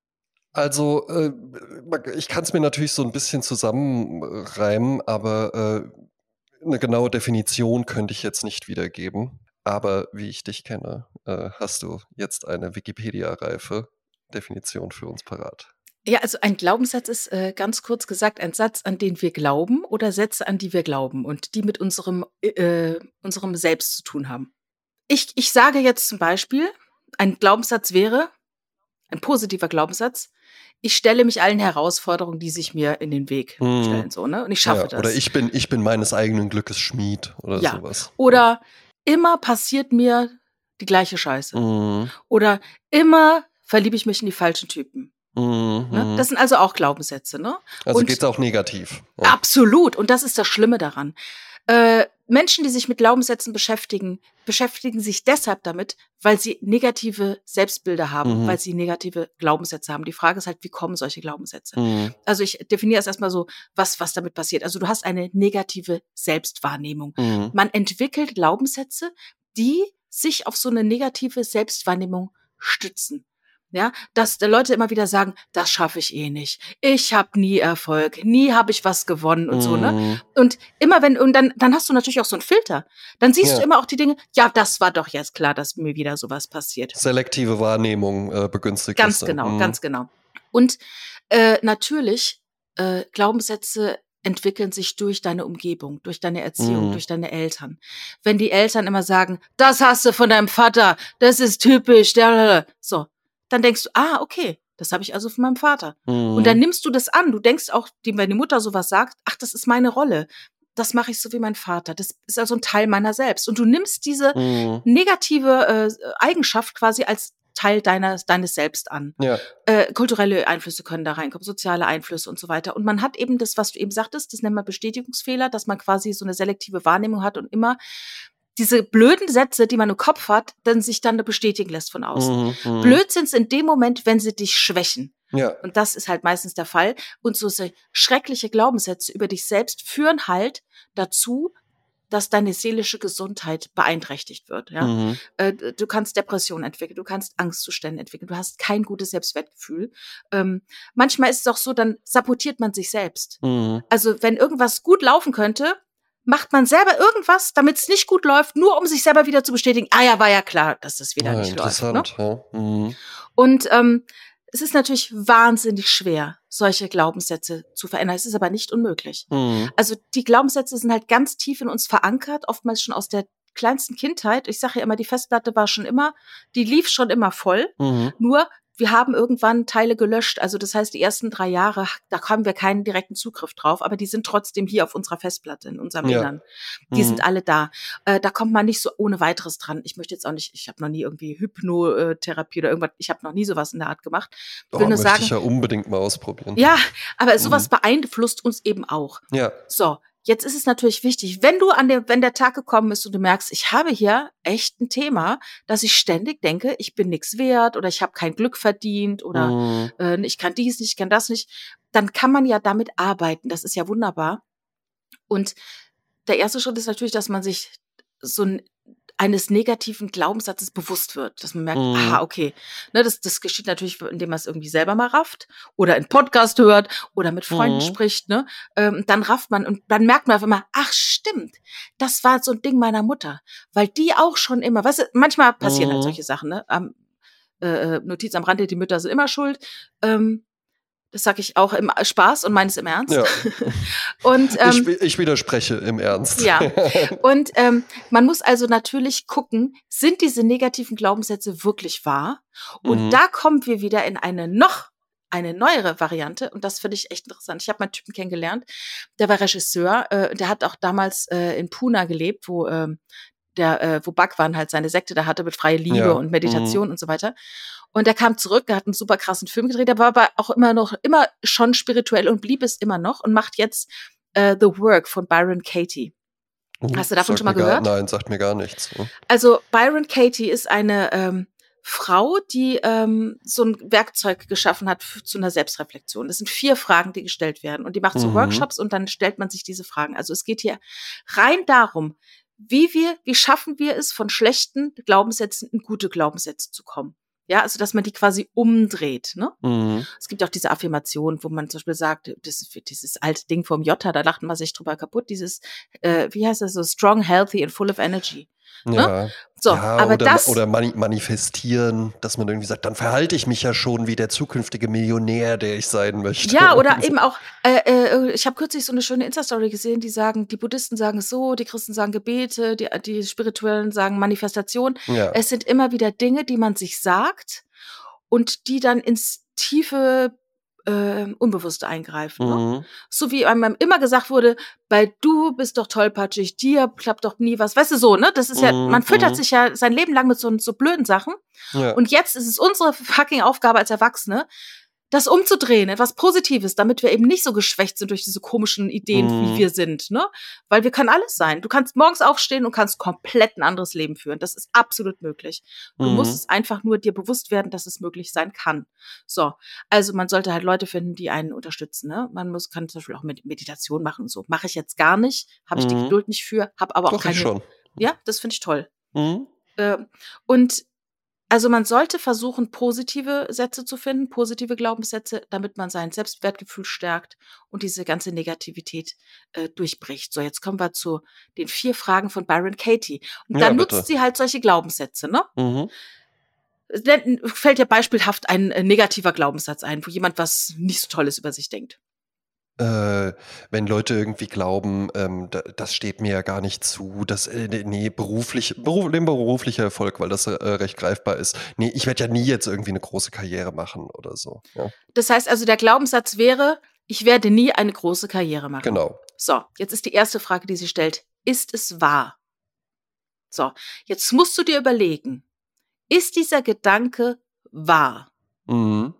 Also, äh, ich kann es mir natürlich so ein bisschen zusammenreimen, aber äh, eine genaue Definition könnte ich jetzt nicht wiedergeben. Aber wie ich dich kenne, äh, hast du jetzt eine Wikipedia-reife Definition für uns parat. Ja, also ein Glaubenssatz ist äh, ganz kurz gesagt ein Satz, an den wir glauben oder Sätze, an die wir glauben und die mit unserem, äh, unserem Selbst zu tun haben. Ich, ich sage jetzt zum Beispiel, ein Glaubenssatz wäre, ein positiver Glaubenssatz, ich stelle mich allen Herausforderungen, die sich mir in den Weg Mhm. stellen, so, ne? Und ich schaffe Ja, das. Oder ich bin, ich bin meines eigenen Glückes Schmied oder Ja. sowas. Oder immer passiert mir die gleiche Scheiße. Mhm. Oder immer verliebe ich mich in die falschen Typen. Mhm. Ne? Das sind also auch Glaubenssätze, ne? also geht es auch negativ. Ja. Absolut. Und das ist das Schlimme daran. Äh, Menschen, die sich mit Glaubenssätzen beschäftigen, beschäftigen sich deshalb damit, weil sie negative Selbstbilder haben, Mhm. weil sie negative Glaubenssätze haben. Die Frage ist halt, wie kommen solche Glaubenssätze? Mhm. Also ich definiere es erstmal so, was, was damit passiert. Also du hast eine negative Selbstwahrnehmung. Mhm. Man entwickelt Glaubenssätze, die sich auf so eine negative Selbstwahrnehmung stützen. Ja, dass die Leute immer wieder sagen, das schaffe ich eh nicht. Ich habe nie Erfolg, nie habe ich was gewonnen und so, ne? Mhm. Und immer wenn und dann dann hast du natürlich auch so einen Filter. Dann siehst Ja. du immer auch die Dinge, ja, das war doch jetzt klar, dass mir wieder sowas passiert. Selektive Wahrnehmung äh, begünstigt. Ganz genau, Mhm. ganz genau. Und äh, natürlich äh, Glaubenssätze entwickeln sich durch deine Umgebung, durch deine Erziehung, Mhm. durch deine Eltern. Wenn die Eltern immer sagen, das hast du von deinem Vater, das ist typisch, der, so, dann denkst du, ah, okay, das habe ich also von meinem Vater. Mhm. Und dann nimmst du das an. Du denkst auch, wenn die Mutter sowas sagt, ach, das ist meine Rolle. Das mache ich so wie mein Vater. Das ist also ein Teil meiner selbst. Und du nimmst diese Mhm. negative äh, Eigenschaft quasi als Teil deiner, deines Selbst an. Ja. Äh, kulturelle Einflüsse können da reinkommen, soziale Einflüsse und so weiter. Und man hat eben das, was du eben sagtest, das nennt man Bestätigungsfehler, dass man quasi so eine selektive Wahrnehmung hat und immer diese blöden Sätze, die man im Kopf hat, dann sich dann bestätigen lässt von außen. Mhm, mhm. Blöd sind's in dem Moment, wenn sie dich schwächen. Ja. Und das ist halt meistens der Fall. Und so so schreckliche Glaubenssätze über dich selbst führen halt dazu, dass deine seelische Gesundheit beeinträchtigt wird. Ja? Mhm. Äh, Du kannst Depressionen entwickeln, du kannst Angstzustände entwickeln, du hast kein gutes Selbstwertgefühl. Ähm, manchmal ist es auch so, dann sabotiert man sich selbst. Mhm. Also wenn irgendwas gut laufen könnte, macht man selber irgendwas, damit es nicht gut läuft, nur um sich selber wieder zu bestätigen, ah ja, war ja klar, dass das wieder Ja, nicht läuft. Ne? interessant. Ja. Mhm. Und ähm, es ist natürlich wahnsinnig schwer, solche Glaubenssätze zu verändern. Es ist aber nicht unmöglich. Mhm. Also die Glaubenssätze sind halt ganz tief in uns verankert, oftmals schon aus der kleinsten Kindheit. Ich sage ja immer, die Festplatte war schon immer, die lief schon immer voll. Mhm. Nur wir haben irgendwann Teile gelöscht. Also das heißt, die ersten drei Jahre, da haben wir keinen direkten Zugriff drauf, aber die sind trotzdem hier auf unserer Festplatte, in unserem Ja. Innern. Die Mhm. sind alle da. Äh, da kommt man nicht so ohne weiteres dran. Ich möchte jetzt auch nicht, ich habe noch nie irgendwie Hypnotherapie oder irgendwas, ich habe noch nie sowas in der Art gemacht. Oh, will nur möchte sagen- ich ja unbedingt mal ausprobieren. Ja, aber sowas Mhm. beeinflusst uns eben auch. Ja. So, jetzt ist es natürlich wichtig, wenn du an der, wenn der Tag gekommen ist und du merkst, ich habe hier echt ein Thema, dass ich ständig denke, ich bin nichts wert oder ich habe kein Glück verdient oder Mhm. äh, ich kann dies nicht, ich kann das nicht, dann kann man ja damit arbeiten. Das ist ja wunderbar. Und der erste Schritt ist natürlich, dass man sich so ein, eines negativen Glaubenssatzes bewusst wird, dass man merkt, Mhm. aha, okay, ne, das, das geschieht natürlich, indem man es irgendwie selber mal rafft oder einen Podcast hört oder mit Freunden Mhm. spricht, ne, ähm, dann rafft man und dann merkt man auf einmal, ach stimmt, das war so ein Ding meiner Mutter, weil die auch schon immer, weißt du, manchmal passieren halt Mhm. solche Sachen, ne, am, äh, Notiz am Rande, die Mütter sind immer schuld, ähm, das sage ich auch im Spaß und meines im Ernst. Ja. [LAUGHS] Und ähm, ich, ich widerspreche im Ernst. Ja. [LAUGHS] Und ähm, man muss also natürlich gucken, sind diese negativen Glaubenssätze wirklich wahr? Und Mhm. da kommen wir wieder in eine noch eine neuere Variante und das finde ich echt interessant. Ich habe mal einen Typen kennengelernt, der war Regisseur, äh, der hat auch damals äh, in Puna gelebt, wo ähm, der, äh, wo Bhagwan halt seine Sekte da hatte mit freie Liebe Ja, und Meditation und so weiter. Und er kam zurück, er hat einen super krassen Film gedreht, er war aber auch immer noch, immer schon spirituell und blieb es immer noch und macht jetzt äh, The Work von Byron Katie. Mhm. Hast du davon schon mal mir gar, gehört? Nein, sagt mir gar nichts. ne? Also Byron Katie ist eine ähm, Frau, die ähm, so ein Werkzeug geschaffen hat zu einer Selbstreflexion. Das sind vier Fragen, die gestellt werden. Und die macht so Mhm. Workshops und dann stellt man sich diese Fragen. Also es geht hier rein darum, wie wir, wie schaffen wir es, von schlechten Glaubenssätzen in gute Glaubenssätze zu kommen. Ja, also dass man die quasi umdreht. Ne? Mhm. Es gibt auch diese Affirmation, wo man zum Beispiel sagt, das dieses alte Ding vom Jota, da lacht man sich drüber kaputt, dieses, äh, wie heißt das so, strong, healthy and full of energy. Ja. So, ja, aber oder, das, oder mani manifestieren, dass man irgendwie sagt, dann verhalte ich mich ja schon wie der zukünftige Millionär, der ich sein möchte. Ja, oder [LAUGHS] eben auch, äh, äh, ich habe kürzlich so eine schöne Insta-Story gesehen, die sagen, die Buddhisten sagen es so, die Christen sagen Gebete, die, die Spirituellen sagen Manifestation. Ja. Es sind immer wieder Dinge, die man sich sagt und die dann ins tiefe äh, Unbewusste eingreifen. Ne? Mhm. So wie einem immer gesagt wurde, bei du bist doch tollpatschig, dir klappt doch nie was. Weißt du so, ne? Das ist ja, Mhm, man füttert mhm. sich ja sein Leben lang mit so, so blöden Sachen. Ja. Und jetzt ist es unsere fucking Aufgabe als Erwachsene, das umzudrehen, etwas Positives, damit wir eben nicht so geschwächt sind durch diese komischen Ideen, Mhm. wie wir sind, ne? Weil wir können alles sein. Du kannst morgens aufstehen und kannst komplett ein anderes Leben führen. Das ist absolut möglich. Du Mhm. musst es einfach nur dir bewusst werden, dass es möglich sein kann. So. Also man sollte halt Leute finden, die einen unterstützen, ne? Man muss, kann zum Beispiel auch mit Meditation machen und so. Mache ich jetzt gar nicht, habe ich die Mhm. Geduld nicht für, habe aber auch Doch, keine. ich schon. Ja, das finde ich toll. Mhm. Ähm, und also man sollte versuchen, positive Sätze zu finden, positive Glaubenssätze, damit man sein Selbstwertgefühl stärkt und diese ganze Negativität äh, durchbricht. So, jetzt kommen wir zu den vier Fragen von Byron Katie. Und Ja, dann bitte. nutzt sie halt solche Glaubenssätze, ne? Mhm. Dann fällt ja beispielhaft ein äh, negativer Glaubenssatz ein, wo jemand was nicht so Tolles über sich denkt. Äh, wenn Leute irgendwie glauben, ähm, da, das steht mir ja gar nicht zu, das, äh, nee, beruflich, beruf, dem beruflicher Erfolg, weil das äh, recht greifbar ist. Nee, ich werde ja nie jetzt irgendwie eine große Karriere machen oder so. Ja, Das heißt also, der Glaubenssatz wäre, ich werde nie eine große Karriere machen. genau. So, jetzt ist die erste Frage, die sie stellt. Ist es wahr? So, jetzt musst du dir überlegen, ist dieser Gedanke wahr. Mhm.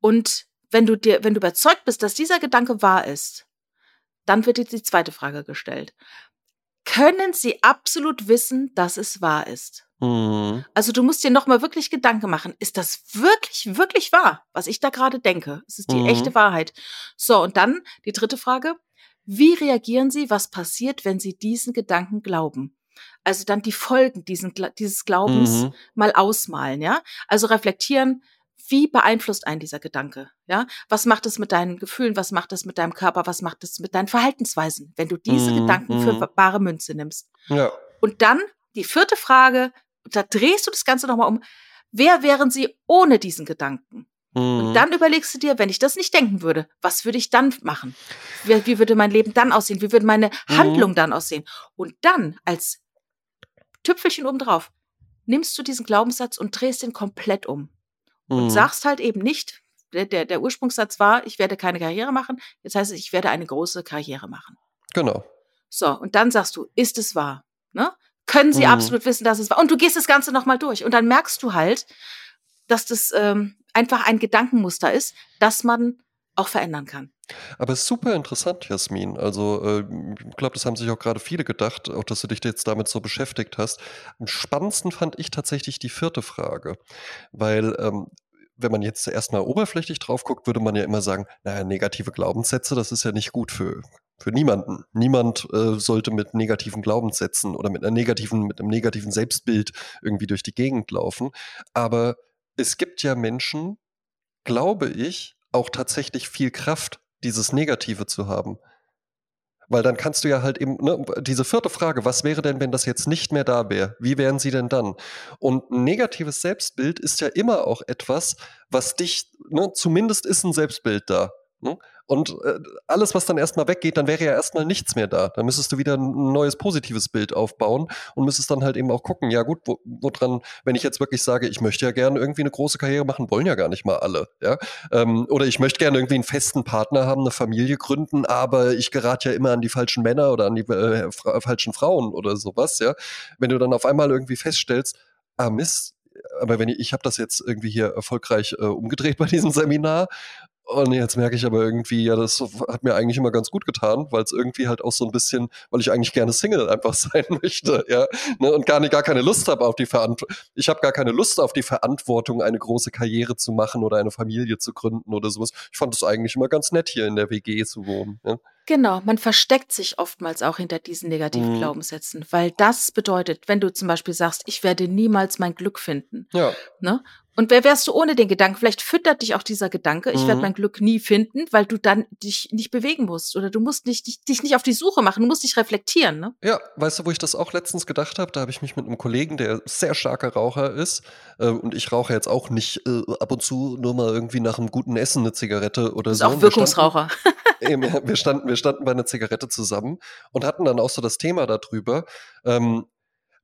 Und wenn du dir, wenn du überzeugt bist, dass dieser Gedanke wahr ist, dann wird dir die zweite Frage gestellt. Können sie absolut wissen, dass es wahr ist? Mhm. Also du musst dir nochmal wirklich Gedanken machen. Ist das wirklich, wirklich wahr, was ich da gerade denke? Ist es die Mhm. echte Wahrheit? So, und dann die dritte Frage. Wie reagieren Sie, was passiert, wenn Sie diesen Gedanken glauben? Also dann die Folgen diesen, dieses Glaubens Mhm. mal ausmalen, ja? Also reflektieren, wie beeinflusst einen dieser Gedanke, ja? Was macht es mit deinen Gefühlen? Was macht es mit deinem Körper? Was macht es mit deinen Verhaltensweisen, wenn du diese Mhm, Gedanken für mhm. bare Münze nimmst? Ja. Und dann die vierte Frage, da drehst du das Ganze nochmal um. Wer wären sie ohne diesen Gedanken? Und Mhm. dann überlegst du dir, wenn ich das nicht denken würde, was würde ich dann machen? Wie, wie würde mein Leben dann aussehen? Wie würde meine Mhm. Handlung dann aussehen? Und dann als Tüpfelchen obendrauf nimmst du diesen Glaubenssatz und drehst ihn komplett um. Und Mhm. sagst halt eben nicht, der, der, der Ursprungssatz war, ich werde keine Karriere machen. Jetzt heißt es, ich werde eine große Karriere machen. Genau. So, und dann sagst du, ist es wahr? Ne? Können sie Mhm. absolut wissen, dass es wahr? Und du gehst das Ganze nochmal durch. Und dann merkst du halt, dass das ähm, einfach ein Gedankenmuster ist, das man auch verändern kann. Aber super interessant, Jasmin. Also, äh, ich glaube, das haben sich auch gerade viele gedacht, auch dass du dich jetzt damit so beschäftigt hast. Am spannendsten fand ich tatsächlich die vierte Frage. Weil, ähm, wenn man jetzt erstmal oberflächlich drauf guckt, würde man ja immer sagen, naja, negative Glaubenssätze, das ist ja nicht gut für, für niemanden. Niemand äh, sollte mit negativen Glaubenssätzen oder mit einer negativen, mit einem negativen Selbstbild irgendwie durch die Gegend laufen. Aber es gibt ja Menschen, glaube ich, auch tatsächlich viel Kraft, dieses Negative zu haben. Weil dann kannst du ja halt eben, ne, diese vierte Frage, was wäre denn, wenn das jetzt nicht mehr da wäre? Wie wären sie denn dann? Und ein negatives Selbstbild ist ja immer auch etwas, was dich, ne, zumindest ist ein Selbstbild da. Ne? Und äh, alles, was dann erstmal weggeht, dann wäre ja erstmal nichts mehr da. Dann müsstest du wieder ein neues positives Bild aufbauen und müsstest dann halt eben auch gucken, ja gut, wo, woran, wenn ich jetzt wirklich sage, ich möchte ja gerne irgendwie eine große Karriere machen, wollen ja gar nicht mal alle, ja. Ähm, oder ich möchte gerne irgendwie einen festen Partner haben, eine Familie gründen, aber ich gerate ja immer an die falschen Männer oder an die äh, fra falschen Frauen oder sowas, ja. Wenn du dann auf einmal irgendwie feststellst, ah Mist, aber wenn ich, ich habe das jetzt irgendwie hier erfolgreich äh, umgedreht bei diesem Seminar und jetzt merke ich aber irgendwie, ja, das hat mir eigentlich immer ganz gut getan, weil es irgendwie halt auch so ein bisschen, weil ich eigentlich gerne Single [LAUGHS] einfach sein möchte, ja, ne, und gar nicht, gar keine Lust habe auf die Verantwortung. Ich habe gar keine Lust auf die Verantwortung, eine große Karriere zu machen oder eine Familie zu gründen oder sowas. Ich fand es eigentlich immer ganz nett, hier in der WG zu wohnen. Ja. Genau, man versteckt sich oftmals auch hinter diesen negativen Mhm. Glaubenssätzen, weil das bedeutet, wenn du zum Beispiel sagst, ich werde niemals mein Glück finden, Ja. ne? Und wer wärst du ohne den Gedanken? Vielleicht füttert dich auch dieser Gedanke, ich werde Mhm. mein Glück nie finden, weil du dann dich nicht bewegen musst oder du musst nicht, dich, dich nicht auf die Suche machen, du musst dich reflektieren, ne? Ja, weißt du, wo ich das auch letztens gedacht habe? Da habe ich mich mit einem Kollegen, der sehr starker Raucher ist, äh, und ich rauche jetzt auch nicht äh, ab und zu nur mal irgendwie nach einem guten Essen eine Zigarette oder Du bist so. auch Wir standen- Wirkungsraucher. [LAUGHS] Eben, wir, standen, wir standen bei einer Zigarette zusammen und hatten dann auch so das Thema darüber, ähm,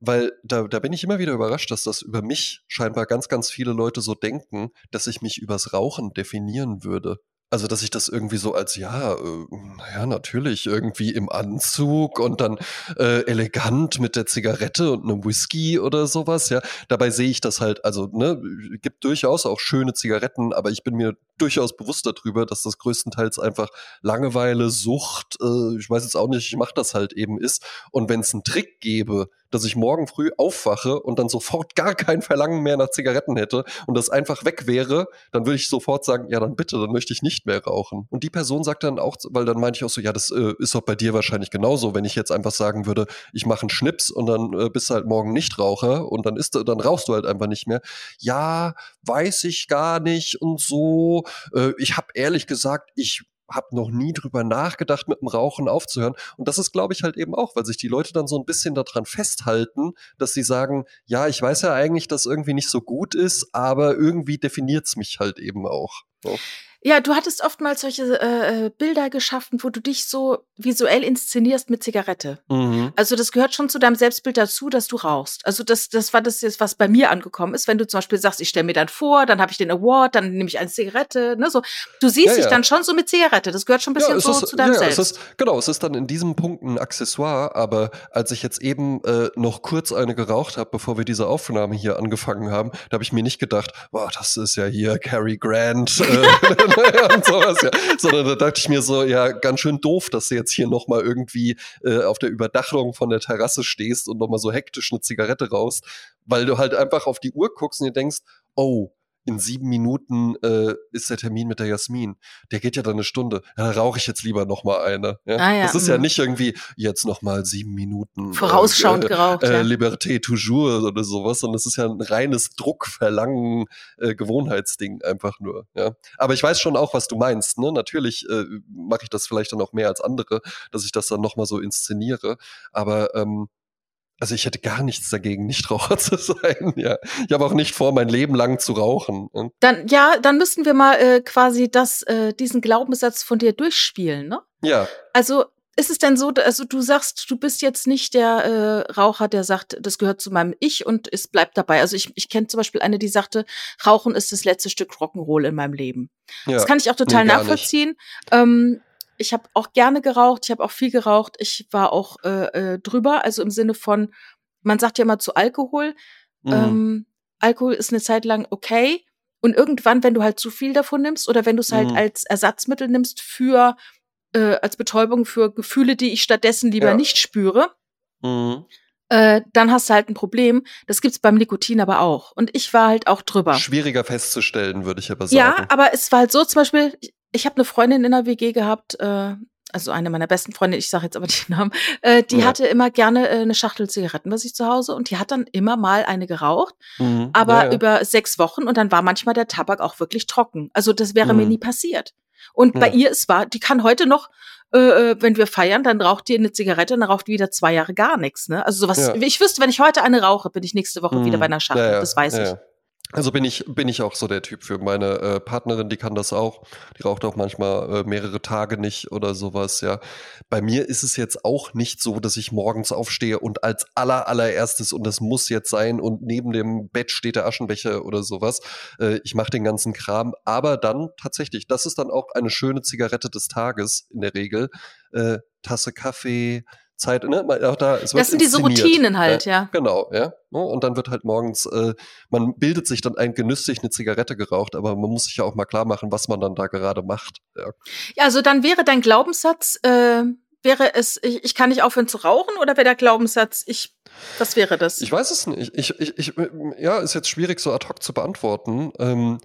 weil da, da bin ich immer wieder überrascht, dass das über mich scheinbar ganz, ganz viele Leute so denken, dass ich mich übers Rauchen definieren würde. Also, dass ich das irgendwie so als, ja, äh, naja, natürlich, irgendwie im Anzug und dann äh, elegant mit der Zigarette und einem Whisky oder sowas, ja. Dabei sehe ich das halt, also, ne, gibt durchaus auch schöne Zigaretten, aber ich bin mir durchaus bewusst darüber, dass das größtenteils einfach Langeweile, Sucht, äh, ich weiß jetzt auch nicht, ich mache das halt eben ist. Und wenn es einen Trick gäbe, dass ich morgen früh aufwache und dann sofort [LAUGHS] gar kein Verlangen mehr nach Zigaretten hätte und das einfach weg wäre, dann würde ich sofort sagen, ja, dann bitte, dann möchte ich nicht mehr rauchen. Und die Person sagt dann auch, weil dann meinte ich auch so, ja, das äh, ist doch bei dir wahrscheinlich genauso, wenn ich jetzt einfach sagen würde, ich mache einen Schnips und dann äh, bist du halt morgen nicht Raucher und dann ist dann rauchst du halt einfach nicht mehr. Ja, weiß ich gar nicht und so. Äh, ich habe ehrlich gesagt, ich habe noch nie drüber nachgedacht, mit dem Rauchen aufzuhören. Und das ist, glaube ich, halt eben auch, weil sich die Leute dann so ein bisschen daran festhalten, dass sie sagen, ja, ich weiß ja eigentlich, dass irgendwie nicht so gut ist, aber irgendwie definiert es mich halt eben auch. So. Ja, du hattest oftmals solche äh, äh, Bilder geschaffen, wo du dich so visuell inszenierst mit Zigarette. Mhm. Also das gehört schon zu deinem Selbstbild dazu, dass du rauchst. Also das, das war das jetzt, was bei mir angekommen ist. Wenn du zum Beispiel sagst, ich stelle mir dann vor, dann habe ich den Award, dann nehme ich eine Zigarette. Ne, so. Du siehst Ja, dich ja. dann schon so mit Zigarette. Das gehört schon ein bisschen es so ist, zu deinem ja, Selbst. Ist, genau, es ist dann in diesem Punkt ein Accessoire, aber als ich jetzt eben äh, noch kurz eine geraucht habe, bevor wir diese Aufnahme hier angefangen haben, da habe ich mir nicht gedacht, boah, das ist ja hier Cary Grant äh, [LAUGHS] [LAUGHS] [LAUGHS] und sowas, ja. Sondern da dachte ich mir so, ja, ganz schön doof, dass du jetzt hier nochmal irgendwie äh, auf der Überdachung von der Terrasse stehst und nochmal so hektisch eine Zigarette rauchst, weil du halt einfach auf die Uhr guckst und dir denkst, oh, in sieben Minuten äh, ist der Termin mit der Jasmin. Der geht ja dann eine Stunde. Ja, da rauche ich jetzt lieber noch mal eine. Ja? Ah ja, das ist ja mhm. nicht irgendwie jetzt noch mal sieben Minuten. Vorausschauend äh, geraucht, äh, ja. Liberté toujours oder sowas, sondern es ist ja ein reines Druckverlangen, äh, Gewohnheitsding einfach nur. Ja? Aber ich weiß schon auch, was du meinst. Ne? Natürlich äh, mache ich das vielleicht dann auch mehr als andere, dass ich das dann noch mal so inszeniere. Aber ähm, also ich hätte gar nichts dagegen, Nichtraucher [LAUGHS] zu sein. Ja, ich habe auch nicht vor, mein Leben lang zu rauchen. Dann, ja, dann müssten wir mal äh, quasi das, äh, diesen Glaubenssatz von dir durchspielen, ne? Ja, Also ist es denn so, also du sagst, du bist jetzt nicht der äh, Raucher, der sagt, das gehört zu meinem Ich und es bleibt dabei. Also ich, ich kenne zum Beispiel eine, die sagte, Rauchen ist das letzte Stück Rock'n'Roll in meinem Leben. ja. Das kann ich auch total Nee, nachvollziehen. Ähm, ich habe auch gerne geraucht, ich habe auch viel geraucht, ich war auch äh, äh, drüber, also im Sinne von, man sagt ja immer zu Alkohol, Mhm. ähm, Alkohol ist eine Zeit lang okay. Und irgendwann, wenn du halt zu viel davon nimmst oder wenn du es halt Mhm. als Ersatzmittel nimmst für, äh, als Betäubung für Gefühle, die ich stattdessen lieber Ja. nicht spüre, Mhm. äh, dann hast du halt ein Problem. Das gibt's beim Nikotin aber auch. Und ich war halt auch drüber. Schwieriger festzustellen, würde ich aber sagen. Ja, aber es war halt so zum Beispiel, ich, habe eine Freundin in der WG gehabt, äh, also eine meiner besten Freundinnen, ich sage jetzt aber [LAUGHS] die Namen, äh, die Ja. hatte immer gerne äh, eine Schachtel Zigaretten bei sich zu Hause und die hat dann immer mal eine geraucht, Mhm. aber ja, ja. über sechs Wochen und dann war manchmal der Tabak auch wirklich trocken. Also das wäre mir Mhm. nie passiert. Und bei ihr, es war, die kann heute noch, äh, äh, wenn wir feiern, dann raucht die eine Zigarette und dann raucht die wieder zwei Jahre gar nichts. Ne? Also sowas, ich wüsste, wenn ich heute eine rauche, bin ich nächste Woche wieder Mhm. bei einer Schachtel. Das weiß ich. Also bin ich, bin ich auch so der Typ für meine äh, Partnerin, die kann das auch. Die raucht auch manchmal äh, mehrere Tage nicht oder sowas, ja. Bei mir ist es jetzt auch nicht so, dass ich morgens aufstehe und als aller, allererstes, und das muss jetzt sein, und neben dem Bett steht der Aschenbecher oder sowas. Äh, ich mache den ganzen Kram, aber dann tatsächlich, das ist dann auch eine schöne Zigarette des Tages in der Regel. Äh, Tasse Kaffee, Zeit, ne? Auch da, es Das sind diese Routinen halt, ja. Genau, ja. Ne, Und dann wird halt morgens, äh, man bildet sich dann ein, genüsslich eine Zigarette geraucht, aber man muss sich ja auch mal klar machen, was man dann da gerade macht. Ja. Ja, also dann wäre dein Glaubenssatz, äh, wäre es, ich, ich kann nicht aufhören zu rauchen oder wäre der Glaubenssatz, ich, was wäre das? Ich weiß es nicht. Ich, ich, ich, ja, ist jetzt schwierig so ad hoc zu beantworten. Ähm,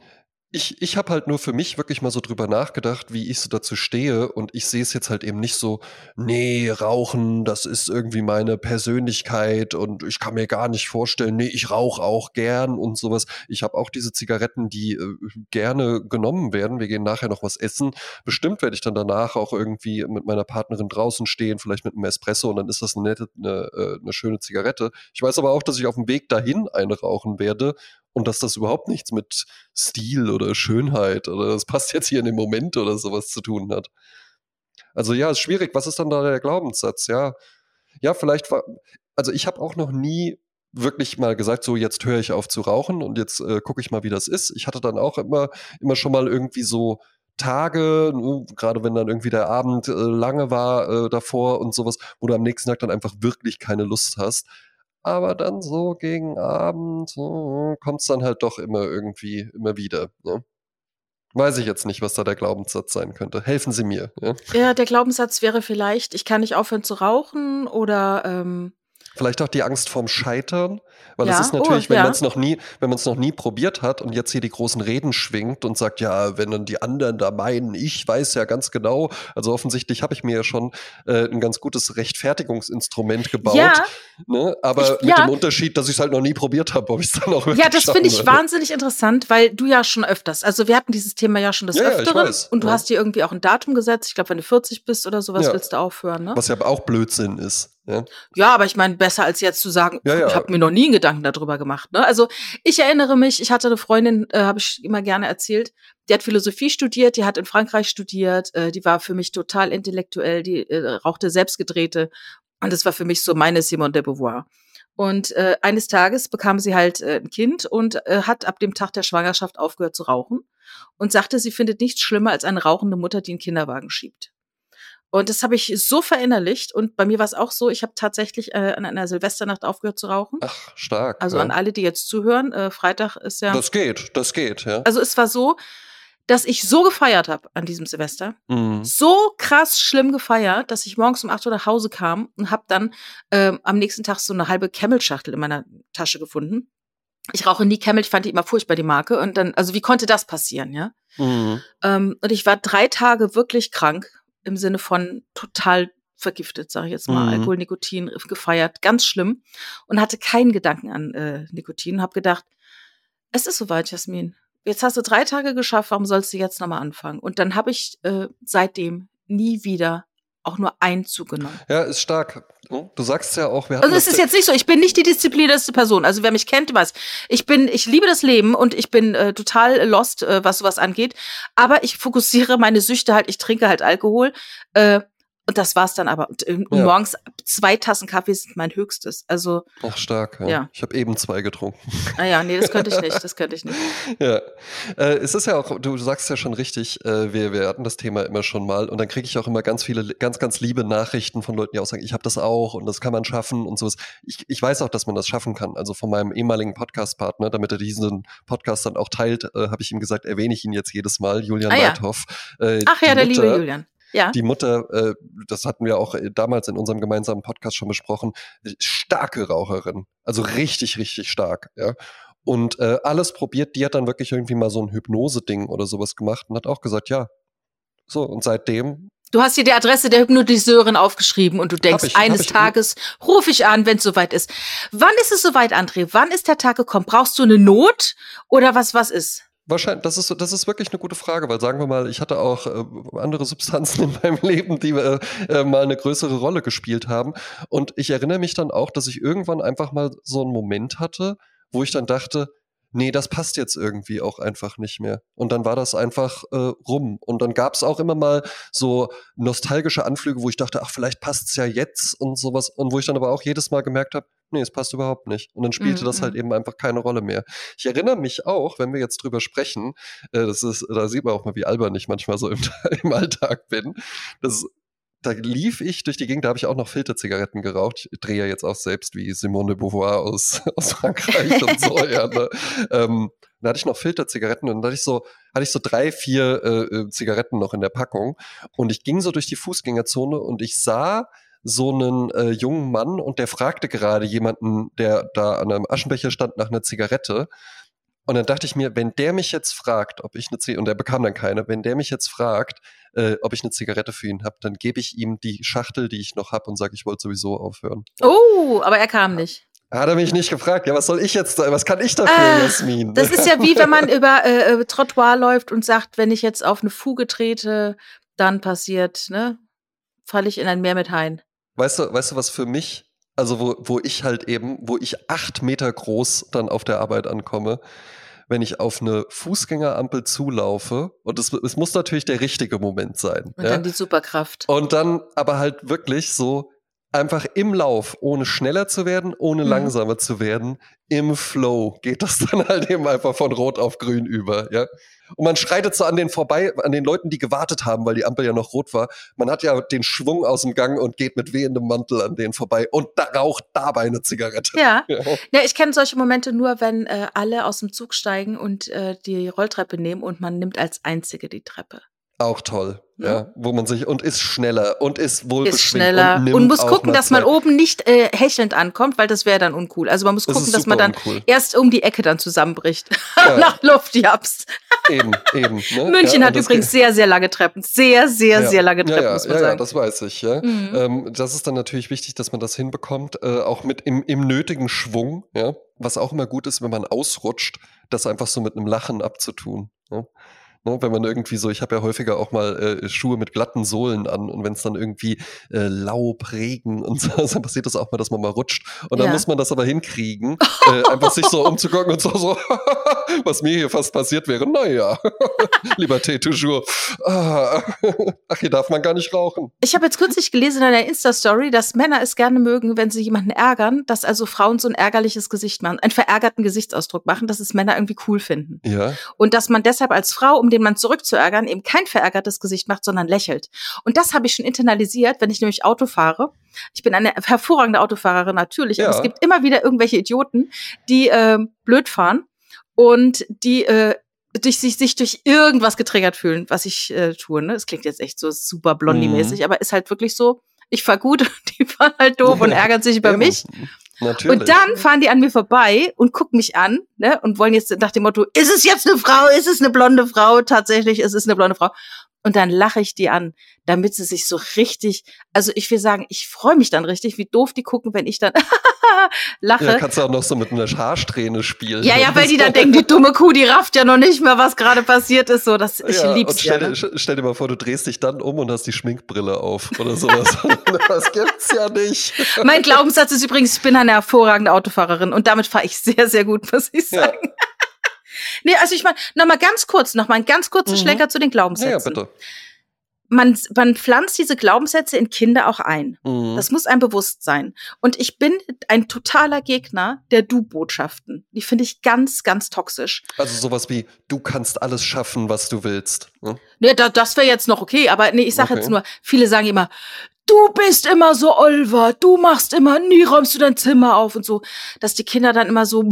ich, ich habe halt nur für mich wirklich mal so drüber nachgedacht, wie ich so dazu stehe. Und ich sehe es jetzt halt eben nicht so, nee, Rauchen, das ist irgendwie meine Persönlichkeit und ich kann mir gar nicht vorstellen, nee, ich rauche auch gern und sowas. Ich habe auch diese Zigaretten, die äh, gerne genommen werden. Wir gehen nachher noch was essen. Bestimmt werde ich dann danach auch irgendwie mit meiner Partnerin draußen stehen, vielleicht mit einem Espresso und dann ist das eine nette, eine, äh, eine schöne Zigarette. Ich weiß aber auch, dass ich auf dem Weg dahin eine rauchen werde und dass das überhaupt nichts mit Stil oder Schönheit oder das passt jetzt hier in dem Moment oder sowas zu tun hat. Also ja, ist schwierig. Was ist dann da der Glaubenssatz? Ja, ja, vielleicht war, also ich habe auch noch nie wirklich mal gesagt, so jetzt höre ich auf zu rauchen und jetzt äh, gucke ich mal, wie das ist. Ich hatte dann auch immer, immer schon mal irgendwie so Tage, gerade wenn dann irgendwie der Abend äh, lange war äh, davor und sowas, wo du am nächsten Tag dann einfach wirklich keine Lust hast. Aber dann so gegen Abend äh, kommt es dann halt doch immer irgendwie, immer wieder. Ne? Weiß ich jetzt nicht, was da der Glaubenssatz sein könnte. Helfen Sie mir. Ja? Ja, der Glaubenssatz wäre vielleicht, ich kann nicht aufhören zu rauchen oder ähm, Vielleicht auch die Angst vorm Scheitern, weil es Ja, ist natürlich, oh, wenn ja. man es noch nie, wenn man es noch nie probiert hat und jetzt hier die großen Reden schwingt und sagt, ja, wenn dann die anderen da meinen, ich weiß ja ganz genau, also offensichtlich habe ich mir ja schon äh, ein ganz gutes Rechtfertigungsinstrument gebaut, Ja. ne? aber Ich- mit ja. dem Unterschied, dass ich es halt noch nie probiert habe, ob ich es dann auch Ja, wirklich das schaffen finde ich würde. wahnsinnig interessant, weil du ja schon öfters, also wir hatten dieses Thema ja schon des Ja, ja, Öfteren und du ja. hast dir irgendwie auch ein Datum gesetzt. Ich glaube, wenn du 40 bist oder sowas, Ja. willst du aufhören, ne? Was ja auch Blödsinn ist. Ja, Ja, aber ich meine, besser als jetzt zu sagen, Ja, ja. ich habe mir noch nie einen Gedanken darüber gemacht. Ne? Also ich erinnere mich, ich hatte eine Freundin, äh, habe ich immer gerne erzählt, die hat Philosophie studiert, die hat in Frankreich studiert, äh, die war für mich total intellektuell, die äh, rauchte selbstgedrehte und das war für mich so meine Simone de Beauvoir. Und äh, eines Tages bekam sie halt äh, ein Kind und äh, hat ab dem Tag der Schwangerschaft aufgehört zu rauchen und sagte, sie findet nichts schlimmer als eine rauchende Mutter, die einen Kinderwagen schiebt. Und das habe ich so verinnerlicht. Und bei mir war es auch so, ich habe tatsächlich äh, an einer Silvesternacht aufgehört zu rauchen. ach, stark. Also ja. an alle, die jetzt zuhören, äh, Freitag ist ja. Das geht, das geht, ja. also es war so, dass ich so gefeiert habe an diesem Silvester. Mhm. So krass schlimm gefeiert, dass ich morgens um 8 Uhr nach Hause kam und habe dann ähm, am nächsten Tag so eine halbe Camel-Schachtel in meiner Tasche gefunden. Ich rauche nie Camel, ich fand die immer furchtbar, die Marke. Und dann, also wie konnte das passieren, ja? Mhm. Ähm, und ich war drei Tage wirklich krank im Sinne von total vergiftet, sage ich jetzt mal, Mhm. Alkohol, Nikotin gefeiert, ganz schlimm und hatte keinen Gedanken an äh, Nikotin und habe gedacht, es ist soweit, Jasmin. Jetzt hast du drei Tage geschafft, warum sollst du jetzt nochmal anfangen? Und dann habe ich äh, seitdem nie wieder auch nur ein zugenommen. Ja, ist stark. Hm? Du sagst ja auch, wir hatten Also es ist jetzt nicht so, ich bin nicht die disziplinierteste Person. Also wer mich kennt, weiß, ich bin, ich liebe das Leben und ich bin äh, total lost, äh, was sowas angeht. Aber ich fokussiere meine Süchte halt, ich trinke halt Alkohol. Äh, und das war's dann aber. Und, äh, Ja. morgens zwei Tassen Kaffee sind mein höchstes. Also, Ach, stark, ja. Ja. Ich habe eben zwei getrunken. naja, nee, das könnte ich nicht, das könnte ich nicht. [LAUGHS] ja. Äh, es ist ja auch, du sagst ja schon richtig, äh, wir, wir hatten das Thema immer schon mal und dann kriege ich auch immer ganz viele, ganz, ganz liebe Nachrichten von Leuten, die auch sagen, ich habe das auch und das kann man schaffen und sowas. Ich, ich weiß auch, dass man das schaffen kann. Also von meinem ehemaligen Podcast-Partner, damit er diesen Podcast dann auch teilt, äh, habe ich ihm gesagt, erwähne ich ihn jetzt jedes Mal, Julian Ah, ja. Weidhoff. Äh, Ach ja, der liebe Mutter- Julian. Ja. Die Mutter, äh, das hatten wir auch äh, damals in unserem gemeinsamen Podcast schon besprochen, äh, starke Raucherin. Also richtig, richtig stark, ja. Und äh, alles probiert, die hat dann wirklich irgendwie mal so ein Hypnose-Ding oder sowas gemacht und hat auch gesagt, ja. So, und seitdem, Du hast dir die Adresse der Hypnotiseurin aufgeschrieben und du denkst, ich, eines. Tages rufe ich an, wenn es soweit ist. Wann ist es soweit, André? Wann ist der Tag gekommen? Brauchst du eine Not oder was, was ist? Wahrscheinlich, das ist, das ist wirklich eine gute Frage, weil sagen wir mal, ich hatte auch äh, andere Substanzen [LAUGHS] in meinem Leben, die äh, äh, mal eine größere Rolle gespielt haben. Und ich erinnere mich dann auch, dass ich irgendwann einfach mal so einen Moment hatte, wo ich dann dachte, nee, das passt jetzt irgendwie auch einfach nicht mehr. Und dann war das einfach äh, rum. Und dann gab es auch immer mal so nostalgische Anflüge, wo ich dachte, ach, vielleicht passt's ja jetzt und sowas. Und wo ich dann aber auch jedes Mal gemerkt habe, nee, es passt überhaupt nicht. Und dann spielte Mhm, das halt mhm. eben einfach keine Rolle mehr. Ich erinnere mich auch, wenn wir jetzt drüber sprechen, äh, das ist, da sieht man auch mal, wie albern ich manchmal so im, [LAUGHS] im Alltag bin. Das, da lief ich durch die Gegend, da habe ich auch noch Filterzigaretten geraucht. Ich drehe ja jetzt auch selbst wie Simone de Beauvoir aus, [LAUGHS] aus Frankreich und so, ja. Ne? Ähm, da hatte ich noch Filterzigaretten und dann hatte ich so, hatte ich so drei, vier äh, äh, Zigaretten noch in der Packung. Und ich ging so durch die Fußgängerzone und ich sah so einen äh, jungen Mann und der fragte gerade jemanden, der da an einem Aschenbecher stand, nach einer Zigarette. Und dann dachte ich mir, wenn der mich jetzt fragt, ob ich eine Zigarette, und er bekam dann keine, wenn der mich jetzt fragt, äh, ob ich eine Zigarette für ihn habe, dann gebe ich ihm die Schachtel, die ich noch habe und sage, ich wollte sowieso aufhören. Oh, aber er kam nicht. Hat er mich nicht gefragt, ja, was soll ich jetzt, was kann ich dafür, Ah, Jasmin? Das ist ja wie wenn man [LAUGHS] über äh, äh, Trottoir läuft und sagt, wenn ich jetzt auf eine Fuge trete, dann passiert, ne? Falle ich in ein Meer mit Haien. Weißt du, weißt du, was für mich, also wo, wo ich halt eben, wo ich acht Meter groß dann auf der Arbeit ankomme, wenn ich auf eine Fußgängerampel zulaufe, und es, es muss natürlich der richtige Moment sein. Und ja? dann die Superkraft. Und dann aber halt wirklich so einfach im Lauf, ohne schneller zu werden, ohne Mhm. langsamer zu werden, im Flow geht das [LAUGHS] dann halt eben einfach von rot auf grün über, ja. Und man schreitet so an den vorbei, an den Leuten, die gewartet haben, weil die Ampel ja noch rot war. Man hat ja den Schwung aus dem Gang und geht mit wehendem Mantel an denen vorbei und da raucht dabei eine Zigarette. Ja. [LAUGHS] Ja. Ja, ich kenne solche Momente nur, wenn äh, alle aus dem Zug steigen und äh, die Rolltreppe nehmen und man nimmt als Einzige die Treppe. Auch toll, ja. Wo man sich und ist schneller und ist wohl Ist schneller und, nimmt muss gucken, dass man oben nicht äh, hechelnd ankommt, weil das wäre dann uncool. Also man muss Das gucken, dass man dann uncool. erst um die Ecke dann zusammenbricht. [LAUGHS] Ja. Nach Luftjaps. [LAUGHS] Eben, eben. Ne? München ja, hat und übrigens sehr, sehr lange Treppen. Sehr, sehr, Ja. sehr lange Treppen, ja, ja, muss man ja, ja, sagen. das weiß ich, ja. Mhm. Ähm, das ist dann natürlich wichtig, dass man das hinbekommt, äh, auch mit im, im nötigen Schwung, ja. Was auch immer gut ist, wenn man ausrutscht, das einfach so mit einem Lachen abzutun. Ja? Ne, wenn man irgendwie so, ich habe ja häufiger auch mal äh, Schuhe mit glatten Sohlen an und wenn es dann irgendwie äh, Laub, Regen und [LAUGHS] so, dann passiert das auch mal, dass man mal rutscht. Und dann Ja. muss man das aber hinkriegen, [LAUGHS] äh, einfach sich so umzugucken und so, so [LAUGHS] was mir hier fast passiert wäre, naja, Liberté toujours. Ah, ach, hier darf man gar nicht rauchen. Ich habe jetzt kürzlich gelesen in einer Insta-Story, dass Männer es gerne mögen, wenn sie jemanden ärgern, dass also Frauen so ein ärgerliches Gesicht machen, einen verärgerten Gesichtsausdruck machen, dass es Männer irgendwie cool finden. Ja, Und dass man deshalb als Frau, um den Mann zurückzuärgern, eben kein verärgertes Gesicht macht, sondern lächelt. Und das habe ich schon internalisiert, wenn ich nämlich Auto fahre. Ich bin eine hervorragende Autofahrerin natürlich, aber Ja. es gibt immer wieder irgendwelche Idioten, die ähm, blöd fahren und die äh, durch sich, sich durch irgendwas getriggert fühlen, was ich äh, tue. Ne? Das klingt jetzt echt so super blondie-mäßig, aber ist halt wirklich so, ich fahr gut, [LAUGHS] die fahren halt doof und ärgern sich über mich. Natürlich. Und dann fahren die an mir vorbei und gucken mich an ne, und wollen jetzt nach dem Motto, ist es jetzt eine Frau, ist es eine blonde Frau? Tatsächlich, ist es eine blonde Frau. Und dann lache ich die an, damit sie sich so richtig, also ich will sagen, ich freue mich dann richtig, wie doof die gucken, wenn ich dann [LAUGHS] lache. ja, kannst du auch noch so mit einer Haarsträhne spielen. Ja, ja, weil die dann denken, die dumme Kuh, die rafft ja noch nicht mehr, was gerade passiert ist. So, das, ich ja, lieb's und ja. stell, Ne? dir- stell dir mal vor, du drehst dich dann um und hast die Schminkbrille auf oder sowas. [LAUGHS] das gibt's ja nicht. Mein Glaubenssatz ist übrigens, ich bin eine hervorragende Autofahrerin und damit fahre ich sehr, sehr gut, muss ich Ja. Nee, also ich meine, noch mal ganz kurz, noch mal ein ganz kurzen Mhm. Schlenker zu den Ja, Glaubenssätzen. ja, bitte. Man, man pflanzt diese Glaubenssätze in Kinder auch ein. Mhm. Das muss einem bewusst sein. Und ich bin ein totaler Gegner der Du-Botschaften. Die finde ich ganz, ganz toxisch. Also sowas wie, du kannst alles schaffen, was du willst. ne? Nee, da, das wäre jetzt noch okay, aber nee, ich sage Okay. jetzt nur, viele sagen immer, du bist immer so Olver, du machst immer, nie räumst du dein Zimmer auf und so, dass die Kinder dann immer so,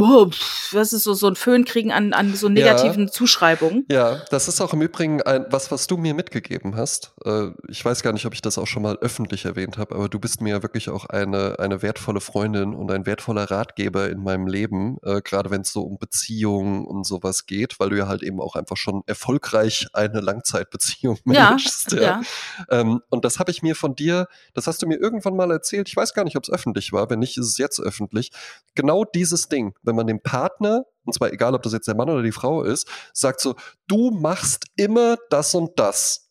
was ist so, so ein Föhn kriegen an, an so negativen Zuschreibungen. Ja, das ist auch im Übrigen ein, was, was du mir mitgegeben hast. Äh, ich weiß gar nicht, ob ich das auch schon mal öffentlich erwähnt habe, aber du bist mir ja wirklich auch eine, eine wertvolle Freundin und ein wertvoller Ratgeber in meinem Leben, äh, gerade wenn es so um Beziehungen und sowas geht, weil du ja halt eben auch einfach schon erfolgreich eine Langzeitbeziehung Ja, managst. ja. Ähm, und das habe ich mir von dir, das hast du mir irgendwann mal erzählt, ich weiß gar nicht, ob es öffentlich war, wenn nicht, ist es jetzt öffentlich. Genau dieses Ding, wenn man dem Partner, und zwar egal, ob das jetzt der Mann oder die Frau ist, sagt so, du machst immer das und das.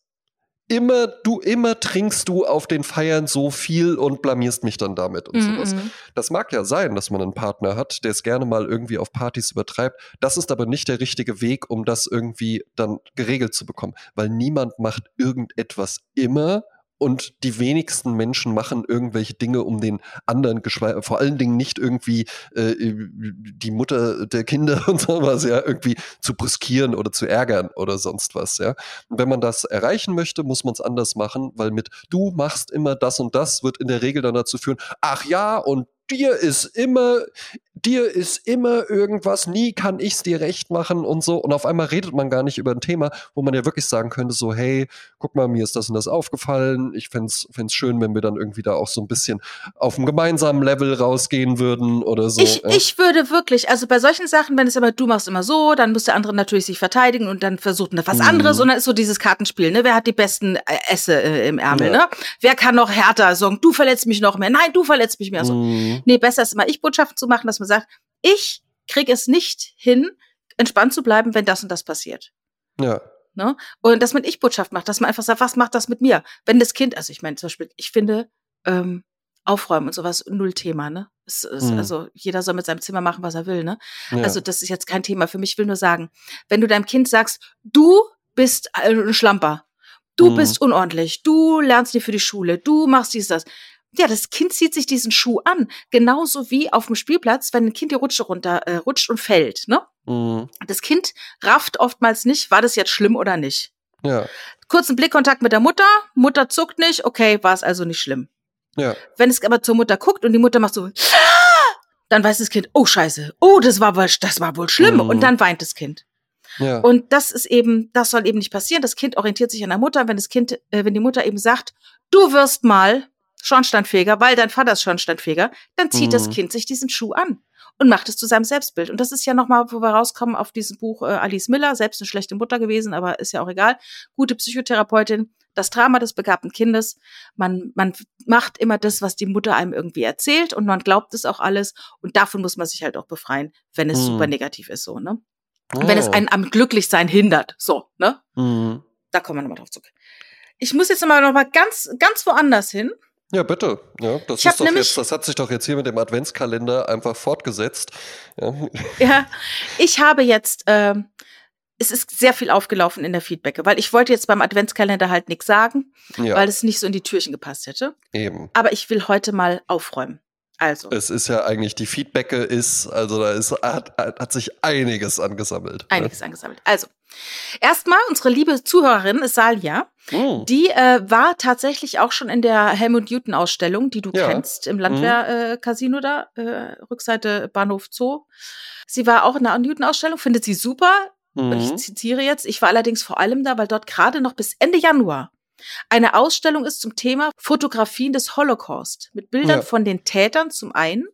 Immer, du, immer trinkst du auf den Feiern so viel und blamierst mich dann damit und sowas. Mhm. Das mag ja sein, dass man einen Partner hat, der es gerne mal irgendwie auf Partys übertreibt. Das ist aber nicht der richtige Weg, um das irgendwie dann geregelt zu bekommen, weil niemand macht irgendetwas immer und die wenigsten Menschen machen irgendwelche Dinge, um den anderen, vor allen Dingen nicht irgendwie äh, die Mutter der Kinder [LAUGHS] und sowas ja irgendwie zu brüskieren oder zu ärgern oder sonst was, ja. Und wenn man das erreichen möchte, muss man es anders machen, weil mit du machst immer das und das wird in der Regel dann dazu führen, ach ja, und dir ist immer, dir ist immer irgendwas, nie kann ich's dir recht machen und so. Und auf einmal redet man gar nicht über ein Thema, wo man ja wirklich sagen könnte, so, hey, guck mal, mir ist das und das aufgefallen. Ich fänd's, fänd's schön, wenn wir dann irgendwie da auch so ein bisschen auf einem gemeinsamen Level rausgehen würden oder so. Ich, ja. ich würde wirklich, also bei solchen Sachen, wenn es immer, du machst immer so, dann muss der andere natürlich sich verteidigen und dann versucht er was Mhm. anderes und dann ist so dieses Kartenspiel, ne? Wer hat die besten äh, Esse äh, im Ärmel, Ja. ne? Wer kann noch härter sagen, du verletzt mich noch mehr, nein, du verletzt mich mehr. So. Mhm. Nee, besser ist immer Ich-Botschaften zu machen, dass man sagt, ich kriege es nicht hin, entspannt zu bleiben, wenn das und das passiert. Ja. Ne? Und dass man Ich-Botschaft macht, dass man einfach sagt, was macht das mit mir? Wenn das Kind, also ich meine zum Beispiel, ich finde, ähm, Aufräumen und sowas null Thema, ne? Es, es, Mhm. Also jeder soll mit seinem Zimmer machen, was er will, ne? ja. Also das ist jetzt kein Thema für mich. Ich will nur sagen, wenn du deinem Kind sagst, du bist ein Schlamper, du Mhm. bist unordentlich, du lernst nicht für die Schule, du machst dies, das. Ja, das Kind zieht sich diesen Schuh an. Genauso wie auf dem Spielplatz, wenn ein Kind die Rutsche runter äh, rutscht und fällt, ne? Mhm. Das Kind rafft oftmals nicht, war das jetzt schlimm oder nicht. Ja. Kurzen Blickkontakt mit der Mutter, Mutter zuckt nicht, okay, war es also nicht schlimm. Ja. Wenn es aber zur Mutter guckt und die Mutter macht so, dann weiß das Kind, oh Scheiße, oh, das war wohl, das war wohl schlimm. Mhm. Und dann weint das Kind. Ja. Und das ist eben, das soll eben nicht passieren. Das Kind orientiert sich an der Mutter. Wenn das Kind, äh, wenn die Mutter eben sagt, du wirst mal Schornsteinfeger, weil dein Vater ist Schornsteinfeger, dann zieht das Mhm. Kind sich diesen Schuh an und macht es zu seinem Selbstbild. Und das ist ja nochmal, wo wir rauskommen auf diesem Buch äh, Alice Miller, selbst eine schlechte Mutter gewesen, aber ist ja auch egal. Gute Psychotherapeutin, das Drama des begabten Kindes. Man, man macht immer das, was die Mutter einem irgendwie erzählt und man glaubt es auch alles. Und davon muss man sich halt auch befreien, wenn es Mhm. super negativ ist, so, ne? Oh. Wenn es Oh. einen am Glücklichsein hindert. So, ne? Mhm. Da kommen wir nochmal drauf zurück. Ich muss jetzt nochmal noch mal ganz, ganz woanders hin. Ja, bitte. Ja, das ist doch jetzt, das hat sich doch jetzt hier mit dem Adventskalender einfach fortgesetzt. Ja. Ja, ich habe jetzt, ähm, es ist sehr viel aufgelaufen in der Feedbacke, weil ich wollte jetzt beim Adventskalender halt nichts sagen, ja, weil es nicht so in die Türchen gepasst hätte. eben. Aber ich will heute mal aufräumen. Also, Es ist ja eigentlich, die Feedbacke ist, also da ist, hat, hat sich einiges angesammelt. ne? einiges angesammelt. Also, erstmal unsere liebe Zuhörerin Salia, Mhm. die äh, war tatsächlich auch schon in der Helmut Newton Ausstellung, die du Ja. kennst, im Landwehr äh, Casino da, äh, Rückseite Bahnhof Zoo. Sie war auch in der Newton Ausstellung, findet sie super. Und ich Mhm. zitiere jetzt, ich war allerdings vor allem da, weil dort gerade noch bis Ende Januar eine Ausstellung ist zum Thema Fotografien des Holocaust mit Bildern Ja. von den Tätern zum einen,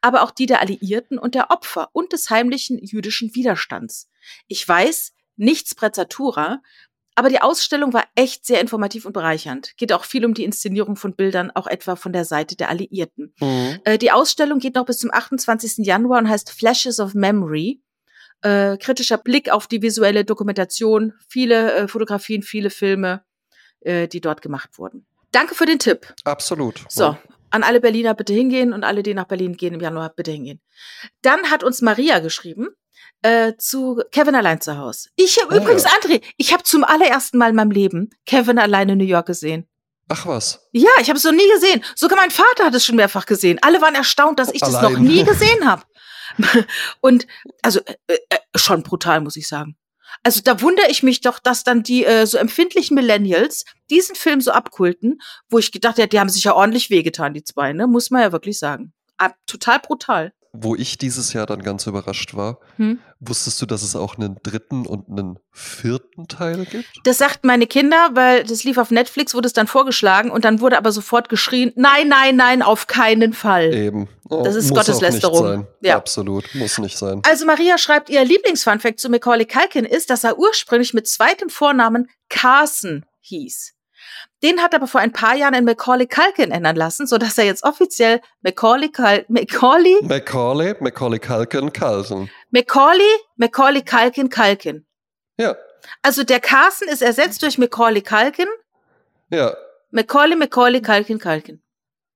aber auch die der Alliierten und der Opfer und des heimlichen jüdischen Widerstands. Ich weiß, nichts Prezzatura, aber die Ausstellung war echt sehr informativ und bereichernd. Geht auch viel um die Inszenierung von Bildern, auch etwa von der Seite der Alliierten. Mhm. Äh, die Ausstellung geht noch bis zum 28. Januar und heißt Flashes of Memory. Äh, kritischer Blick auf die visuelle Dokumentation, viele äh, Fotografien, viele Filme, äh, die dort gemacht wurden. Danke für den Tipp. Absolut. So, an alle Berliner bitte hingehen und alle, die nach Berlin gehen im Januar, bitte hingehen. Dann hat uns Maria geschrieben äh, zu Kevin allein zu Hause. Ich habe Ah, übrigens, ja. André, ich habe zum allerersten Mal in meinem Leben Kevin allein in New York gesehen. Ach was. Ja, ich habe es noch nie gesehen. Sogar mein Vater hat es schon mehrfach gesehen. Alle waren erstaunt, dass ich das noch Allein. nie gesehen habe. [LAUGHS] Und also äh, äh, schon brutal, muss ich sagen. Also da wundere ich mich doch, dass dann die äh, so empfindlichen Millennials diesen Film so abkulten, wo ich gedacht hätte, die haben sich ja ordentlich wehgetan, die zwei, ne? Muss man ja wirklich sagen. Ab, total brutal. Wo ich dieses Jahr dann ganz überrascht war, Hm? wusstest du, dass es auch einen dritten und einen vierten Teil gibt? Das sagten meine Kinder, weil das lief auf Netflix, wurde es dann vorgeschlagen und dann wurde aber sofort geschrien, nein, nein, nein, auf keinen Fall. Eben. Ja, Das ist Gotteslästerung. Nicht sein. Ja. Absolut. Muss nicht sein. Also Maria schreibt, ihr Lieblingsfunfact zu Macaulay Culkin ist, dass er ursprünglich mit zweitem Vornamen Carson hieß. Den hat er aber vor ein paar Jahren in Macaulay Culkin ändern lassen, sodass er jetzt offiziell Macaulay, Cul Macaulay, Macaulay, Macaulay Culkin, Carlson. Macaulay, Macaulay Culkin, Culkin. Ja, Also der Carson ist ersetzt durch Macaulay Culkin, ja. Macaulay, Macaulay, Culkin, Culkin.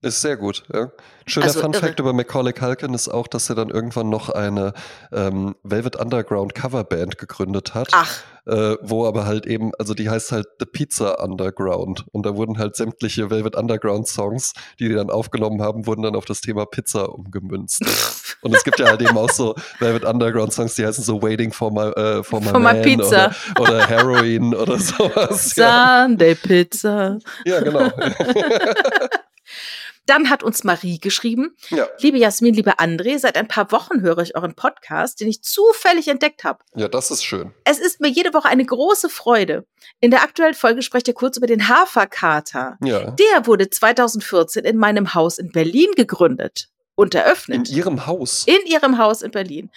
Ist sehr gut. Ja. Schöner Also Fun. Fact über Macaulay Culkin ist auch, dass er dann irgendwann noch eine ähm, Velvet Underground Coverband gegründet hat, Ach, äh, wo aber halt eben, also die heißt halt The Pizza Underground und da wurden halt sämtliche Velvet Underground Songs, die die dann aufgenommen haben, wurden dann auf das Thema Pizza umgemünzt. [LAUGHS] und es gibt ja halt eben auch so Velvet Underground Songs, die heißen so Waiting for my, äh, for my, For my pizza. Oder, oder Heroin oder [LAUGHS] sowas. Ja, Sunday Pizza. ja genau. [LAUGHS] Dann hat uns Marie geschrieben, ja. Liebe Jasmin, liebe André, seit ein paar Wochen höre ich euren Podcast, den ich zufällig entdeckt habe. ja, das ist schön. Es ist mir jede Woche eine große Freude. In der aktuellen Folge sprecht ihr kurz über den Haferkater. Ja. Der wurde 2014 in meinem Haus in Berlin gegründet und In ihrem Haus. In ihrem Haus in Berlin.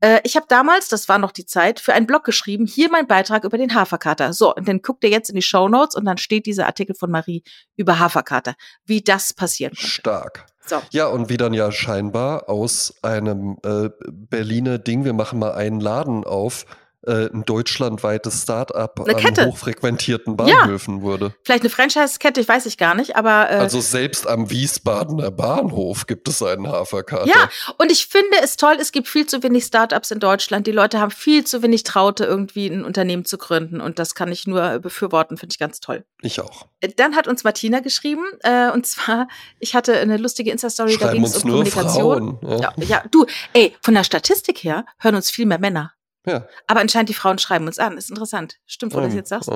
Äh, ich habe damals, das war noch die Zeit, für einen Blog geschrieben, hier mein Beitrag über den Haferkater. So, und dann guckt ihr jetzt in die Show Notes und dann steht dieser Artikel von Marie über Haferkater. Wie das passieren konnte. Stark. So. Ja, und wie dann ja scheinbar aus einem äh, Berliner Ding, wir machen mal einen Laden auf, äh, ein deutschlandweites Start-up an Kette. hochfrequentierten Ja. Bahnhöfen wurde. Vielleicht eine Franchise-Kette, ich weiß ich gar nicht, aber äh, Also selbst am Wiesbadener Bahnhof gibt es einen Haferkater. Ja, und ich finde es toll, es gibt viel zu wenig Startups in Deutschland. Die Leute haben viel zu wenig Traute, irgendwie ein Unternehmen zu gründen. Und das kann ich nur befürworten, finde ich ganz toll. Ich auch. Äh, Dann hat uns Martina geschrieben, äh, und zwar, ich hatte eine lustige Insta-Story, da ging es um Kommunikation. Frauen. Ja. Ja, ja, du, ey, von der Statistik her hören uns viel mehr Männer. Ja. Aber anscheinend die Frauen schreiben uns an. Ist interessant. Stimmt, wo du das Ähm, jetzt sagst.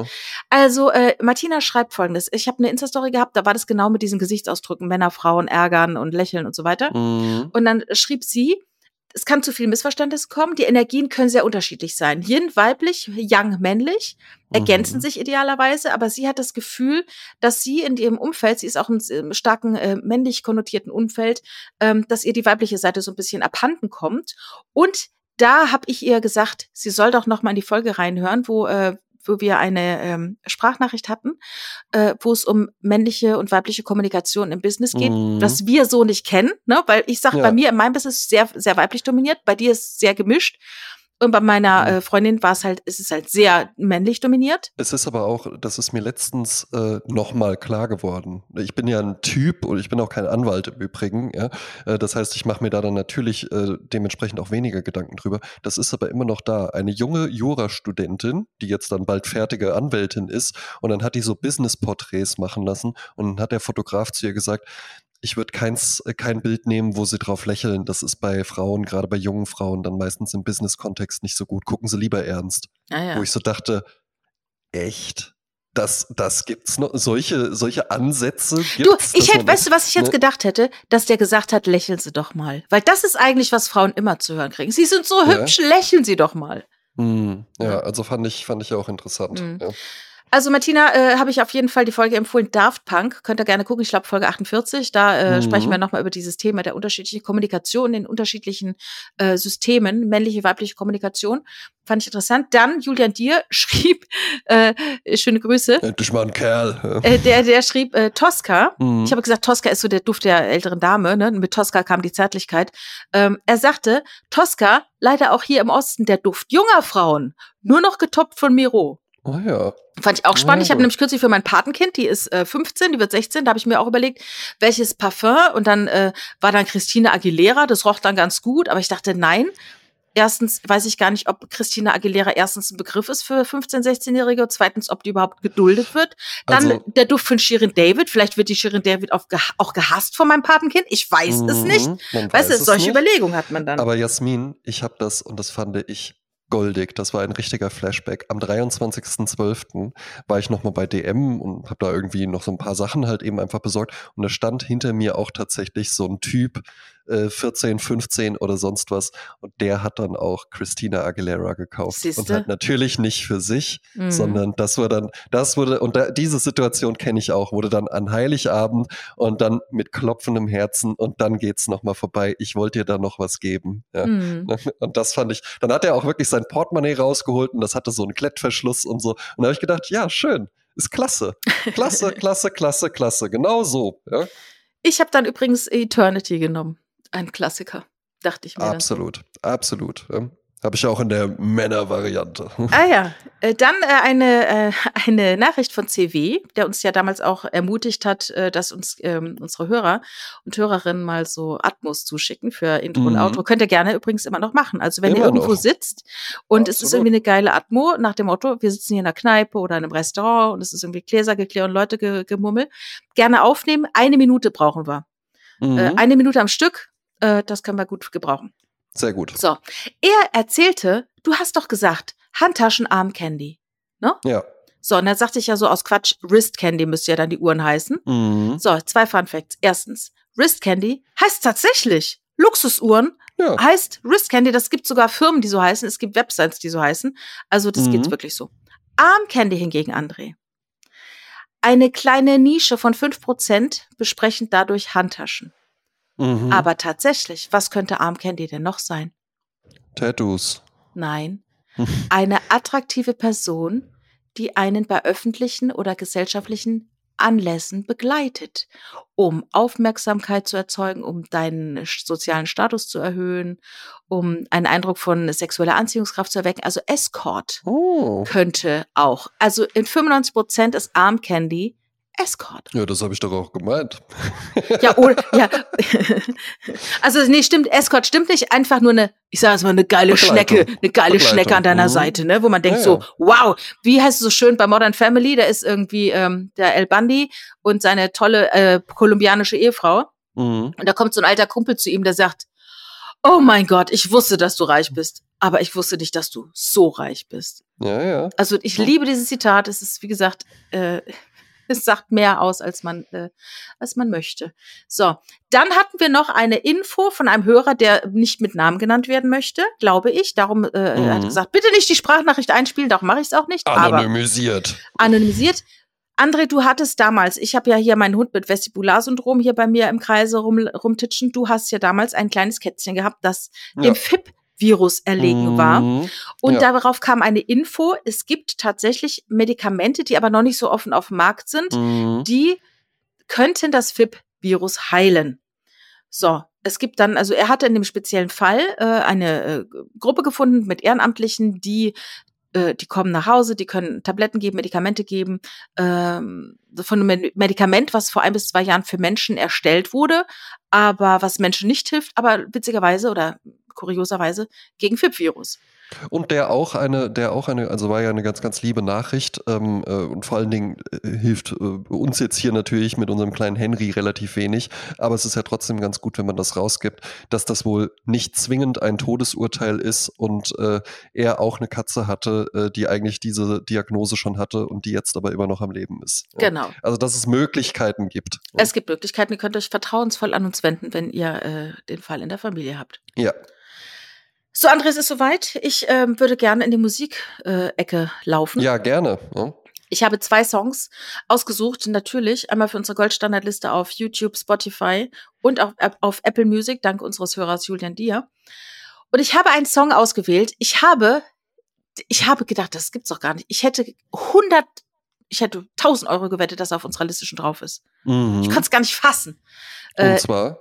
Also, äh, Martina schreibt folgendes. Ich habe eine Insta-Story gehabt, da war das genau mit diesen Gesichtsausdrücken, Männer, Frauen, ärgern und lächeln und so weiter. Mhm. Und dann schrieb sie, es kann zu viel Missverständnis kommen. Die Energien können sehr unterschiedlich sein. Yin weiblich, Yang männlich, ergänzen Mhm. sich idealerweise, aber sie hat das Gefühl, dass sie in ihrem Umfeld, sie ist auch im starken äh, männlich konnotierten Umfeld, ähm, dass ihr die weibliche Seite so ein bisschen abhanden kommt. Und da habe ich ihr gesagt, sie soll doch noch mal in die Folge reinhören, wo äh, wo wir eine ähm, Sprachnachricht hatten, äh, wo es um männliche und weibliche Kommunikation im Business geht, Mhm. was wir so nicht kennen, ne? Weil ich sage, Ja. bei mir in meinem Business ist sehr, sehr weiblich dominiert, bei dir ist es sehr gemischt. Und bei meiner Mhm. äh, Freundin war es halt, ist es halt sehr männlich dominiert. Es ist aber auch, das ist mir letztens äh, nochmal klar geworden. Ich bin ja ein Typ und ich bin auch kein Anwalt im Übrigen. Ja? Äh, das heißt, ich mache mir da dann natürlich äh, dementsprechend auch weniger Gedanken drüber. Das ist aber immer noch da. Eine junge Jurastudentin, die jetzt dann bald fertige Anwältin ist, und dann hat die so Business-Porträts machen lassen und dann hat der Fotograf zu ihr gesagt, ich würde keins, äh, kein Bild nehmen, wo sie drauf lächeln. Das ist bei Frauen, gerade bei jungen Frauen, dann meistens im Business-Kontext nicht so gut. Gucken Sie lieber ernst Ah, ja. wo ich so dachte, echt? Das, das gibt's noch, solche, solche Ansätze Du, gibt's? ich dass hätte, weißt du, was ich jetzt ne? gedacht hätte? Dass der gesagt hat, lächeln Sie doch mal. Weil das ist eigentlich, was Frauen immer zu hören kriegen. Sie sind so Ja. hübsch, lächeln Sie doch mal. Hm, ja, also fand ich, fand ich auch interessant. Mhm. Ja. Also Martina, äh, habe ich auf jeden Fall die Folge empfohlen, Daft Punk. Könnt ihr gerne gucken, ich glaube Folge 48. Da äh, Mhm. sprechen wir nochmal über dieses Thema der unterschiedlichen Kommunikation in unterschiedlichen äh, Systemen, männliche, weibliche Kommunikation. Fand ich interessant. Dann Julian Dier [LAUGHS] schrieb, äh, schöne Grüße, Endlich mal ein Kerl. Äh, der, der schrieb äh, Tosca. Mhm. Ich habe gesagt, Tosca ist so der Duft der älteren Dame. Ne? Mit Tosca kam die Zärtlichkeit. Ähm, er sagte, Tosca, leider auch hier im Osten der Duft junger Frauen. Nur noch getoppt von Miro. Oh ja. Fand ich auch spannend. Ja, ich habe nämlich kürzlich für mein Patenkind, die ist äh, 15, die wird 16, da habe ich mir auch überlegt, welches Parfum und dann äh, war dann Christina Aguilera, das roch dann ganz gut, aber ich dachte, nein. Erstens weiß ich gar nicht, ob Christina Aguilera erstens ein Begriff ist für 15-, 16-Jährige und zweitens, ob die überhaupt geduldet wird. Dann Also- der Duft von Shirin David, vielleicht wird die Shirin David auch, geha auch gehasst von meinem Patenkind, ich weiß es Mhm, nicht. Weißt du, solche nicht. Überlegungen hat man dann. Aber Jasmin, ich habe das und das fand ich goldig. Das war ein richtiger Flashback. Am 23.12. war ich nochmal bei DM und habe da irgendwie noch so ein paar Sachen halt eben einfach besorgt. Und da stand hinter mir auch tatsächlich so ein Typ, äh, 14, 15 oder sonst was. Und der hat dann auch Christina Aguilera gekauft. Und Siehste? halt natürlich nicht für sich, Mhm. sondern das war dann, das wurde, und da, diese Situation kenne ich auch, wurde dann an Heiligabend und dann mit klopfendem Herzen und dann geht's nochmal vorbei. Ich wollte dir da noch was geben. Ja. Mhm. Ne? Und das fand ich, dann hat er auch wirklich sein Portemonnaie rausgeholt und das hatte so einen Klettverschluss und so. Und da habe ich gedacht, ja, schön, ist klasse. Klasse, [LAUGHS] klasse, klasse, klasse. Genau so. Ja? Ich habe dann übrigens Eternity genommen. Ein Klassiker, dachte ich mir. dann. Absolut, absolut. Ja. Habe ich auch in der Männer-Variante. Ah ja, äh, dann äh, eine, äh, eine Nachricht von CW, der uns ja damals auch ermutigt hat, dass uns ähm, unsere Hörer und Hörerinnen mal so Atmos zuschicken für Intro und Mhm. Outro. Könnt ihr gerne übrigens immer noch machen. Also wenn Immer ihr irgendwo noch. sitzt und es ist Absolut. irgendwie eine geile Atmo, nach dem Motto, wir sitzen hier in einer Kneipe oder in einem Restaurant und es ist irgendwie Gläsergeklirr und Leute ge gemummel, gerne aufnehmen. Eine Minute brauchen wir. Mhm. Eine Minute am Stück, äh, das können wir gut gebrauchen. Sehr gut. So, er erzählte, du hast doch gesagt, Handtaschen Arm Candy. Ja. So, und dann sagte ich ja so aus Quatsch, Wrist Candy müsste ja dann die Uhren heißen. Mhm. So, zwei Fun Facts. Erstens, Wrist Candy heißt tatsächlich Luxusuhren, Ja. heißt Wrist Candy, das gibt sogar Firmen, die so heißen, es gibt Websites, die so heißen. Also das Mhm. geht wirklich so. Arm Candy hingegen, André. Eine kleine Nische von 5% besprechen dadurch Handtaschen. Mhm. Aber tatsächlich, was könnte Arm Candy denn noch sein? Tattoos. Nein. [LAUGHS] Eine attraktive Person, die einen bei öffentlichen oder gesellschaftlichen Anlässen begleitet, um Aufmerksamkeit zu erzeugen, um deinen sozialen Status zu erhöhen, um einen Eindruck von sexueller Anziehungskraft zu erwecken. Also Escort Oh. könnte auch. Also in 95 Prozent ist Arm Candy Escort. Ja, das habe ich doch auch gemeint. [LAUGHS] Ja, oder, ja. [LAUGHS] Also, nee, stimmt, Escort stimmt nicht. Einfach nur eine, ich sage es mal, eine geile. Schnecke, eine geile. Schnecke an deiner Mhm. Seite, ne? Wo man denkt Ja, so, wow, wie heißt es so schön bei Modern Family? Da ist irgendwie ähm, der El Bundy und seine tolle äh, kolumbianische Ehefrau. Mhm. Und da kommt so ein alter Kumpel zu ihm, der sagt, oh mein Gott, ich wusste, dass du reich bist. Aber ich wusste nicht, dass du so reich bist. Ja, ja. Also ich liebe dieses Zitat. Es ist, wie gesagt, äh, es sagt mehr aus, als man, äh, als man möchte. So, dann hatten wir noch eine Info von einem Hörer, der nicht mit Namen genannt werden möchte, glaube ich. Darum äh, er hat Mhm. er gesagt, bitte nicht die Sprachnachricht einspielen, darum mache ich es auch nicht. Aber Anonymisiert. anonymisiert. André, du hattest damals, ich habe ja hier meinen Hund mit Vestibularsyndrom hier bei mir im Kreise rum, rumtitschen. Du hast ja damals ein kleines Kätzchen gehabt, das Ja. dem FIP-Virus erlegen war. Mhm. Und Ja. darauf kam eine Info, es gibt tatsächlich Medikamente, die aber noch nicht so offen auf dem Markt sind, Mhm. die könnten das FIP-Virus heilen. So, es gibt dann, also er hatte in dem speziellen Fall äh, eine äh, Gruppe gefunden mit Ehrenamtlichen, die äh, die kommen nach Hause, die können Tabletten geben, Medikamente geben, ähm, von einem Medikament, was vor ein bis zwei Jahren für Menschen erstellt wurde, aber was Menschen nicht hilft, aber witzigerweise oder kurioserweise gegen FIP-Virus. Und der auch eine, der auch eine, also war ja eine ganz, ganz liebe Nachricht ähm, äh, und vor allen Dingen äh, hilft äh, uns jetzt hier natürlich mit unserem kleinen Henry relativ wenig, aber es ist ja trotzdem ganz gut, wenn man das rausgibt, dass das wohl nicht zwingend ein Todesurteil ist und äh, er auch eine Katze hatte, äh, die eigentlich diese Diagnose schon hatte und die jetzt aber immer noch am Leben ist. Ja. Genau. Also dass es Möglichkeiten gibt. Es gibt Möglichkeiten, ihr könnt euch vertrauensvoll an uns wenden, wenn ihr äh, den Fall in der Familie habt. Ja. So, Andres ist soweit. Ich ähm, würde gerne in die Musikecke äh, laufen. Ja, gerne. Ja. Ich habe zwei Songs ausgesucht, natürlich einmal für unsere Goldstandardliste auf YouTube, Spotify und auch auf Apple Music, dank unseres Hörers Julian Dier. Und ich habe einen Song ausgewählt. Ich habe, ich habe gedacht, das gibt's doch gar nicht. Ich hätte 100, ich hätte 1000 Euro gewettet, dass er auf unserer Liste schon drauf ist. Mhm. Ich konnte es gar nicht fassen. Und äh, zwar?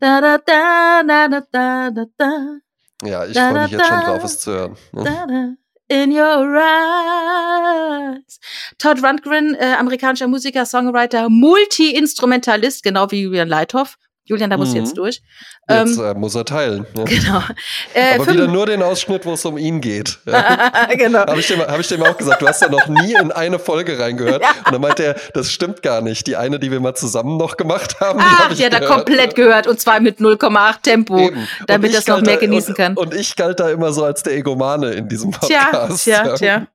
da, da, da, da, da, da, da, da. Ja, ich freue mich jetzt schon drauf, es zu hören. Ne? In your eyes. Todd Rundgren, äh, amerikanischer Musiker, Songwriter, Multi-Instrumentalist, genau wie Julian Leithoff. Julian, da musst mhm. du jetzt mhm. durch. Jetzt ähm, äh, muss er teilen. Ja. Genau. [LAUGHS] Äh, Aber wieder nur den Ausschnitt, wo es um ihn geht. [LAUGHS] Genau. Habe ich, dem, hab ich dem auch gesagt, du hast ja noch nie in eine Folge reingehört. [LAUGHS] Ja. Und dann meinte er, das stimmt gar nicht. Die eine, die wir mal zusammen noch gemacht haben, Ach, hab ich ja, da komplett gehört. Und zwar mit 0,8 Tempo, Eben. damit das noch mehr genießen und, kann. Und ich galt da immer so als der Egomane in diesem Podcast. Tja, tja, tja.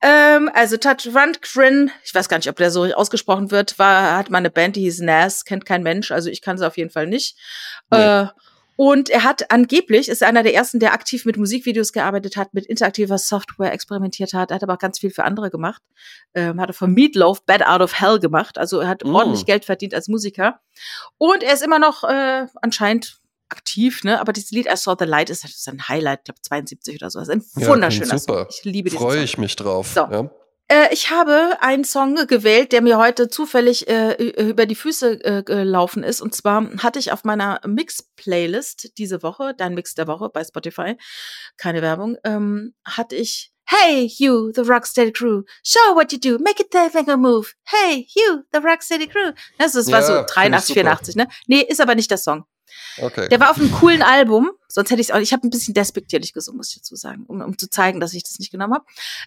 Ähm, also Touch Rundgren, ich weiß gar nicht, ob der so ausgesprochen wird, war, hat mal eine Band, die hieß Nas, kennt kein Mensch, also ich kann sie auf jeden Fall nicht. Nee. Äh, und er hat angeblich, ist einer der ersten, der aktiv mit Musikvideos gearbeitet hat, mit interaktiver Software experimentiert hat. Er hat aber auch ganz viel für andere gemacht. Ähm, hat er von Meatloaf Bad Out of Hell gemacht. Also er hat mm. ordentlich Geld verdient als Musiker. Und er ist immer noch äh, anscheinend aktiv, ne? Aber dieses Lied I Saw the Light ist, ist ein Highlight, ich glaube 72 oder so. Das ist ein ja, wunderschöner super. Song. Ich liebe diesen Freue ich mich drauf. So. Ja. Äh, ich habe einen Song gewählt, der mir heute zufällig äh, über die Füße äh, gelaufen ist. Und zwar hatte ich auf meiner Mix-Playlist diese Woche, dein Mix der Woche bei Spotify, keine Werbung, ähm, hatte ich Hey, you, the Rocksteady Crew, show what you do, make it a finger move. Hey, you, the Rocksteady Crew. Das, das war ja, so 83, 84, ne? Nee, ist aber nicht der Song. Okay. Der war auf einem coolen Album, sonst hätte ich es auch. Ich habe ein bisschen despektierlich gesungen, muss ich dazu sagen, um, um zu zeigen, dass ich das nicht genommen habe.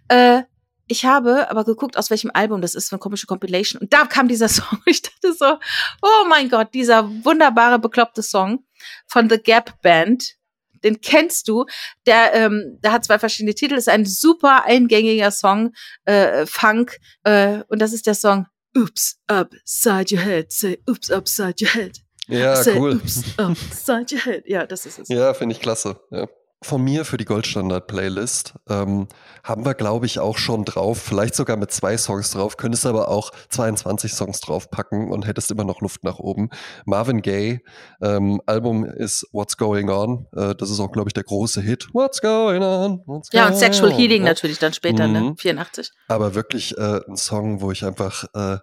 Äh, ich habe aber geguckt, aus welchem Album das ist, für eine komische Compilation. Und da kam dieser [LAUGHS] Song. Ich dachte so, oh mein Gott, dieser wunderbare, bekloppte Song von The Gap Band. Den kennst du. Der, ähm, der hat zwei verschiedene Titel. Ist ein super eingängiger Song, äh, Funk. Äh, und das ist der Song Oops, upside your head. Say, oops, upside your head. Ja, Say, cool. Oops, upside your head. Ja, das ist es. Ja, finde ich klasse. Ja von mir für die Goldstandard-Playlist ähm, haben wir, glaube ich, auch schon drauf. Vielleicht sogar mit zwei Songs drauf. Könntest aber auch 22 Songs draufpacken und hättest immer noch Luft nach oben. Marvin Gaye, ähm, Album ist What's Going On. Äh, das ist auch, glaube ich, der große Hit. What's Going On? What's ja, und Sexual Healing on? natürlich dann später, ne? mhm. ne? 84. Aber wirklich äh, ein Song, wo ich einfach äh,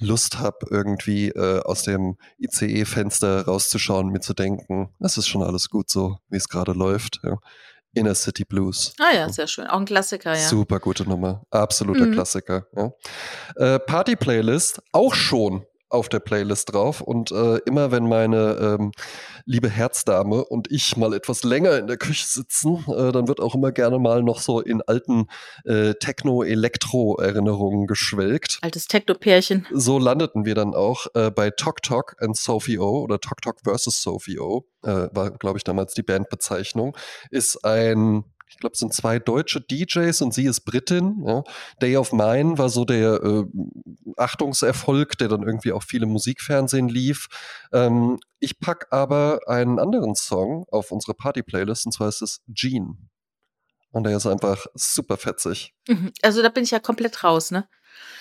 Lust habe, irgendwie äh, aus dem ICE-Fenster rauszuschauen, mir zu denken, es ist schon alles gut so, wie es gerade läuft. Ja. Inner City Blues. Ah ja, sehr schön. Auch ein Klassiker, ja. Super gute Nummer. Absoluter mhm. Klassiker. Ja. Äh, Party-Playlist, auch schon auf der Playlist drauf. Und äh, immer wenn meine ähm, liebe Herzdame und ich mal etwas länger in der Küche sitzen, äh, dann wird auch immer gerne mal noch so in alten äh, Techno-Elektro-Erinnerungen geschwelgt. Altes Techno-Pärchen. So landeten wir dann auch äh, bei Tok Tok and Sophie O oder Tok Tok versus Sophie O, äh, war, glaube ich, damals die Bandbezeichnung, ist ein ich glaube, es sind zwei deutsche DJs und sie ist Britin. Ja. Day of Mine war so der äh, Achtungserfolg, der dann irgendwie auch viele Musikfernsehen lief. Ähm, ich packe aber einen anderen Song auf unsere Party-Playlist und zwar ist es Gene. Und der ist einfach super fetzig. Mhm. Also da bin ich ja komplett raus, ne?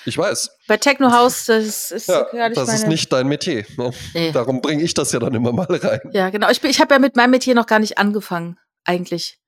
Ich weiß. Bei Techno House, das ist [LAUGHS] ja, gar nicht Das meine... ist nicht dein Metier. Ne? Nee. Darum bringe ich das ja dann immer mal rein. Ja, genau. Ich, ich habe ja mit meinem Metier noch gar nicht angefangen, eigentlich.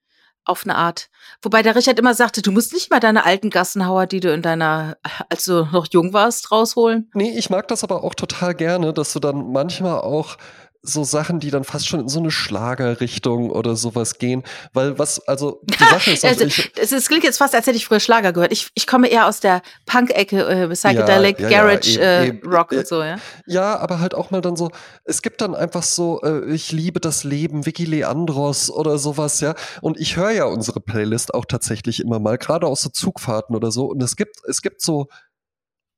Auf eine Art. Wobei der Richard immer sagte, du musst nicht mal deine alten Gassenhauer, die du in deiner, als du noch jung warst, rausholen. Nee, ich mag das aber auch total gerne, dass du dann manchmal auch so Sachen, die dann fast schon in so eine Schlagerrichtung oder sowas gehen, weil was, also [LAUGHS] die Sache ist, also, ich, es, es klingt jetzt fast, als hätte ich früher Schlager gehört. Ich, ich komme eher aus der Punk-Ecke, äh, Psychedelic, ja, ja, Garage, ja, eben, äh, Rock und so, ja. Ja, aber halt auch mal dann so, es gibt dann einfach so, äh, ich liebe das Leben, Vicky Leandros oder sowas, ja. Und ich höre ja unsere Playlist auch tatsächlich immer mal, gerade aus so Zugfahrten oder so. Und es gibt, es gibt so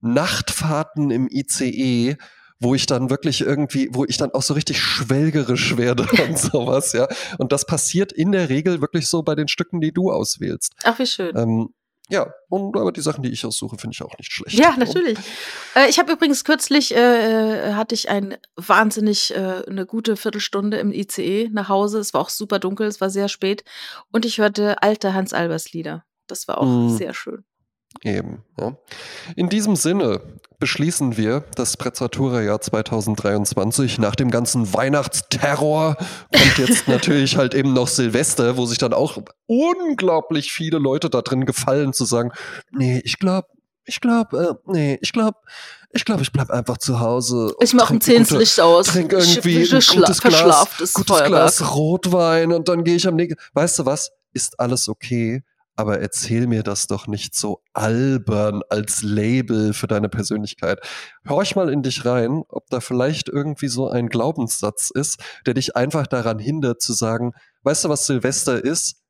Nachtfahrten im ICE, wo ich dann wirklich irgendwie, wo ich dann auch so richtig schwelgerisch werde [LAUGHS] und sowas, ja. Und das passiert in der Regel wirklich so bei den Stücken, die du auswählst. Ach, wie schön. Ähm, ja, und aber die Sachen, die ich aussuche, finde ich auch nicht schlecht. Ja, natürlich. Äh, ich habe übrigens kürzlich äh, äh, hatte ich ein wahnsinnig äh, eine gute Viertelstunde im ICE nach Hause. Es war auch super dunkel, es war sehr spät und ich hörte alte Hans Albers Lieder. Das war auch mm. sehr schön. Eben. Ja. In diesem Sinne beschließen wir das Sprezzatura-Jahr 2023. Nach dem ganzen Weihnachtsterror kommt jetzt [LAUGHS] natürlich halt eben noch Silvester, wo sich dann auch unglaublich viele Leute da drin gefallen zu sagen, nee, ich glaube, ich glaube, äh, nee, ich glaube, ich glaube, ich bleib einfach zu Hause. Ich mache ein Licht aus. Trink irgendwie ich, ich, ein gutes, Glas, gutes Glas Rotwein und dann gehe ich am nächsten. Weißt du was? Ist alles okay aber erzähl mir das doch nicht so albern als Label für deine Persönlichkeit. Horch mal in dich rein, ob da vielleicht irgendwie so ein Glaubenssatz ist, der dich einfach daran hindert zu sagen, weißt du, was Silvester ist?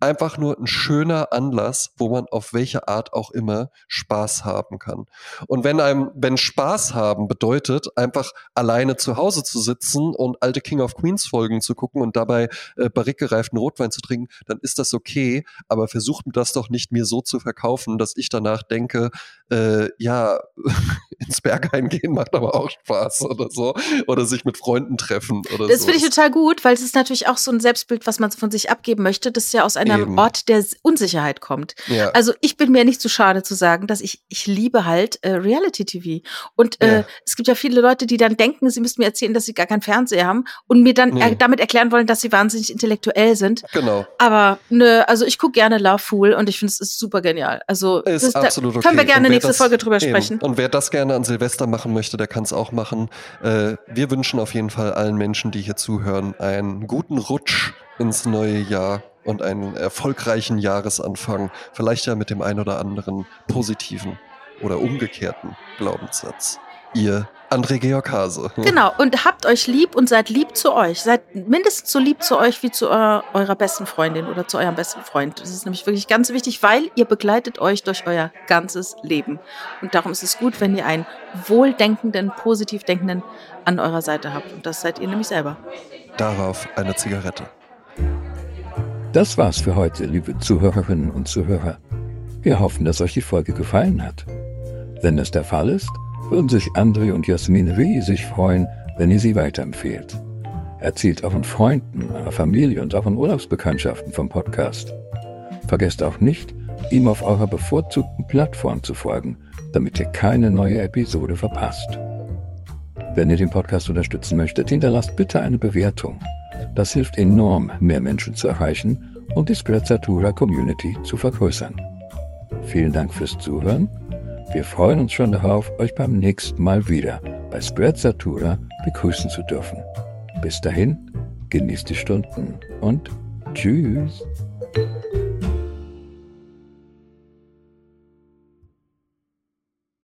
Einfach nur ein schöner Anlass, wo man auf welche Art auch immer Spaß haben kann. Und wenn einem, wenn Spaß haben bedeutet, einfach alleine zu Hause zu sitzen und alte King of Queens Folgen zu gucken und dabei äh, barrikgereiften Rotwein zu trinken, dann ist das okay. Aber versucht das doch nicht mir so zu verkaufen, dass ich danach denke, äh, ja, [LAUGHS] ins Berg eingehen macht aber auch Spaß oder so. Oder sich mit Freunden treffen oder das so. finde ich total gut, weil es ist natürlich auch so ein Selbstbild, was man von sich abgeben möchte. Das ja aus einem einem Ort der Unsicherheit kommt. Ja. Also ich bin mir nicht zu schade zu sagen, dass ich, ich liebe halt äh, Reality-TV. Und äh, ja. es gibt ja viele Leute, die dann denken, sie müssten mir erzählen, dass sie gar keinen Fernseher haben und mir dann nee. er damit erklären wollen, dass sie wahnsinnig intellektuell sind. Genau. Aber ne, also ich gucke gerne Love Fool und ich finde es ist super genial. Also ist das, absolut da können wir gerne nächste das, Folge drüber eben. sprechen. Und wer das gerne an Silvester machen möchte, der kann es auch machen. Äh, wir wünschen auf jeden Fall allen Menschen, die hier zuhören, einen guten Rutsch ins neue Jahr und einen erfolgreichen Jahresanfang, vielleicht ja mit dem ein oder anderen positiven oder umgekehrten Glaubenssatz. Ihr André Georg Hase. Genau, und habt euch lieb und seid lieb zu euch. Seid mindestens so lieb zu euch wie zu eurer, eurer besten Freundin oder zu eurem besten Freund. Das ist nämlich wirklich ganz wichtig, weil ihr begleitet euch durch euer ganzes Leben. Und darum ist es gut, wenn ihr einen wohldenkenden, positiv denkenden an eurer Seite habt. Und das seid ihr nämlich selber. Darauf eine Zigarette. Das war's für heute, liebe Zuhörerinnen und Zuhörer. Wir hoffen, dass euch die Folge gefallen hat. Wenn das der Fall ist, würden sich André und Jasmin riesig freuen, wenn ihr sie weiterempfehlt. Erzählt euren Freunden, eurer Familie und euren Urlaubsbekanntschaften vom Podcast. Vergesst auch nicht, ihm auf eurer bevorzugten Plattform zu folgen, damit ihr keine neue Episode verpasst. Wenn ihr den Podcast unterstützen möchtet, hinterlasst bitte eine Bewertung. Das hilft enorm, mehr Menschen zu erreichen und die Sprezzatura Community zu vergrößern. Vielen Dank fürs Zuhören. Wir freuen uns schon darauf, euch beim nächsten Mal wieder bei Sprezzatura begrüßen zu dürfen. Bis dahin, genießt die Stunden und tschüss.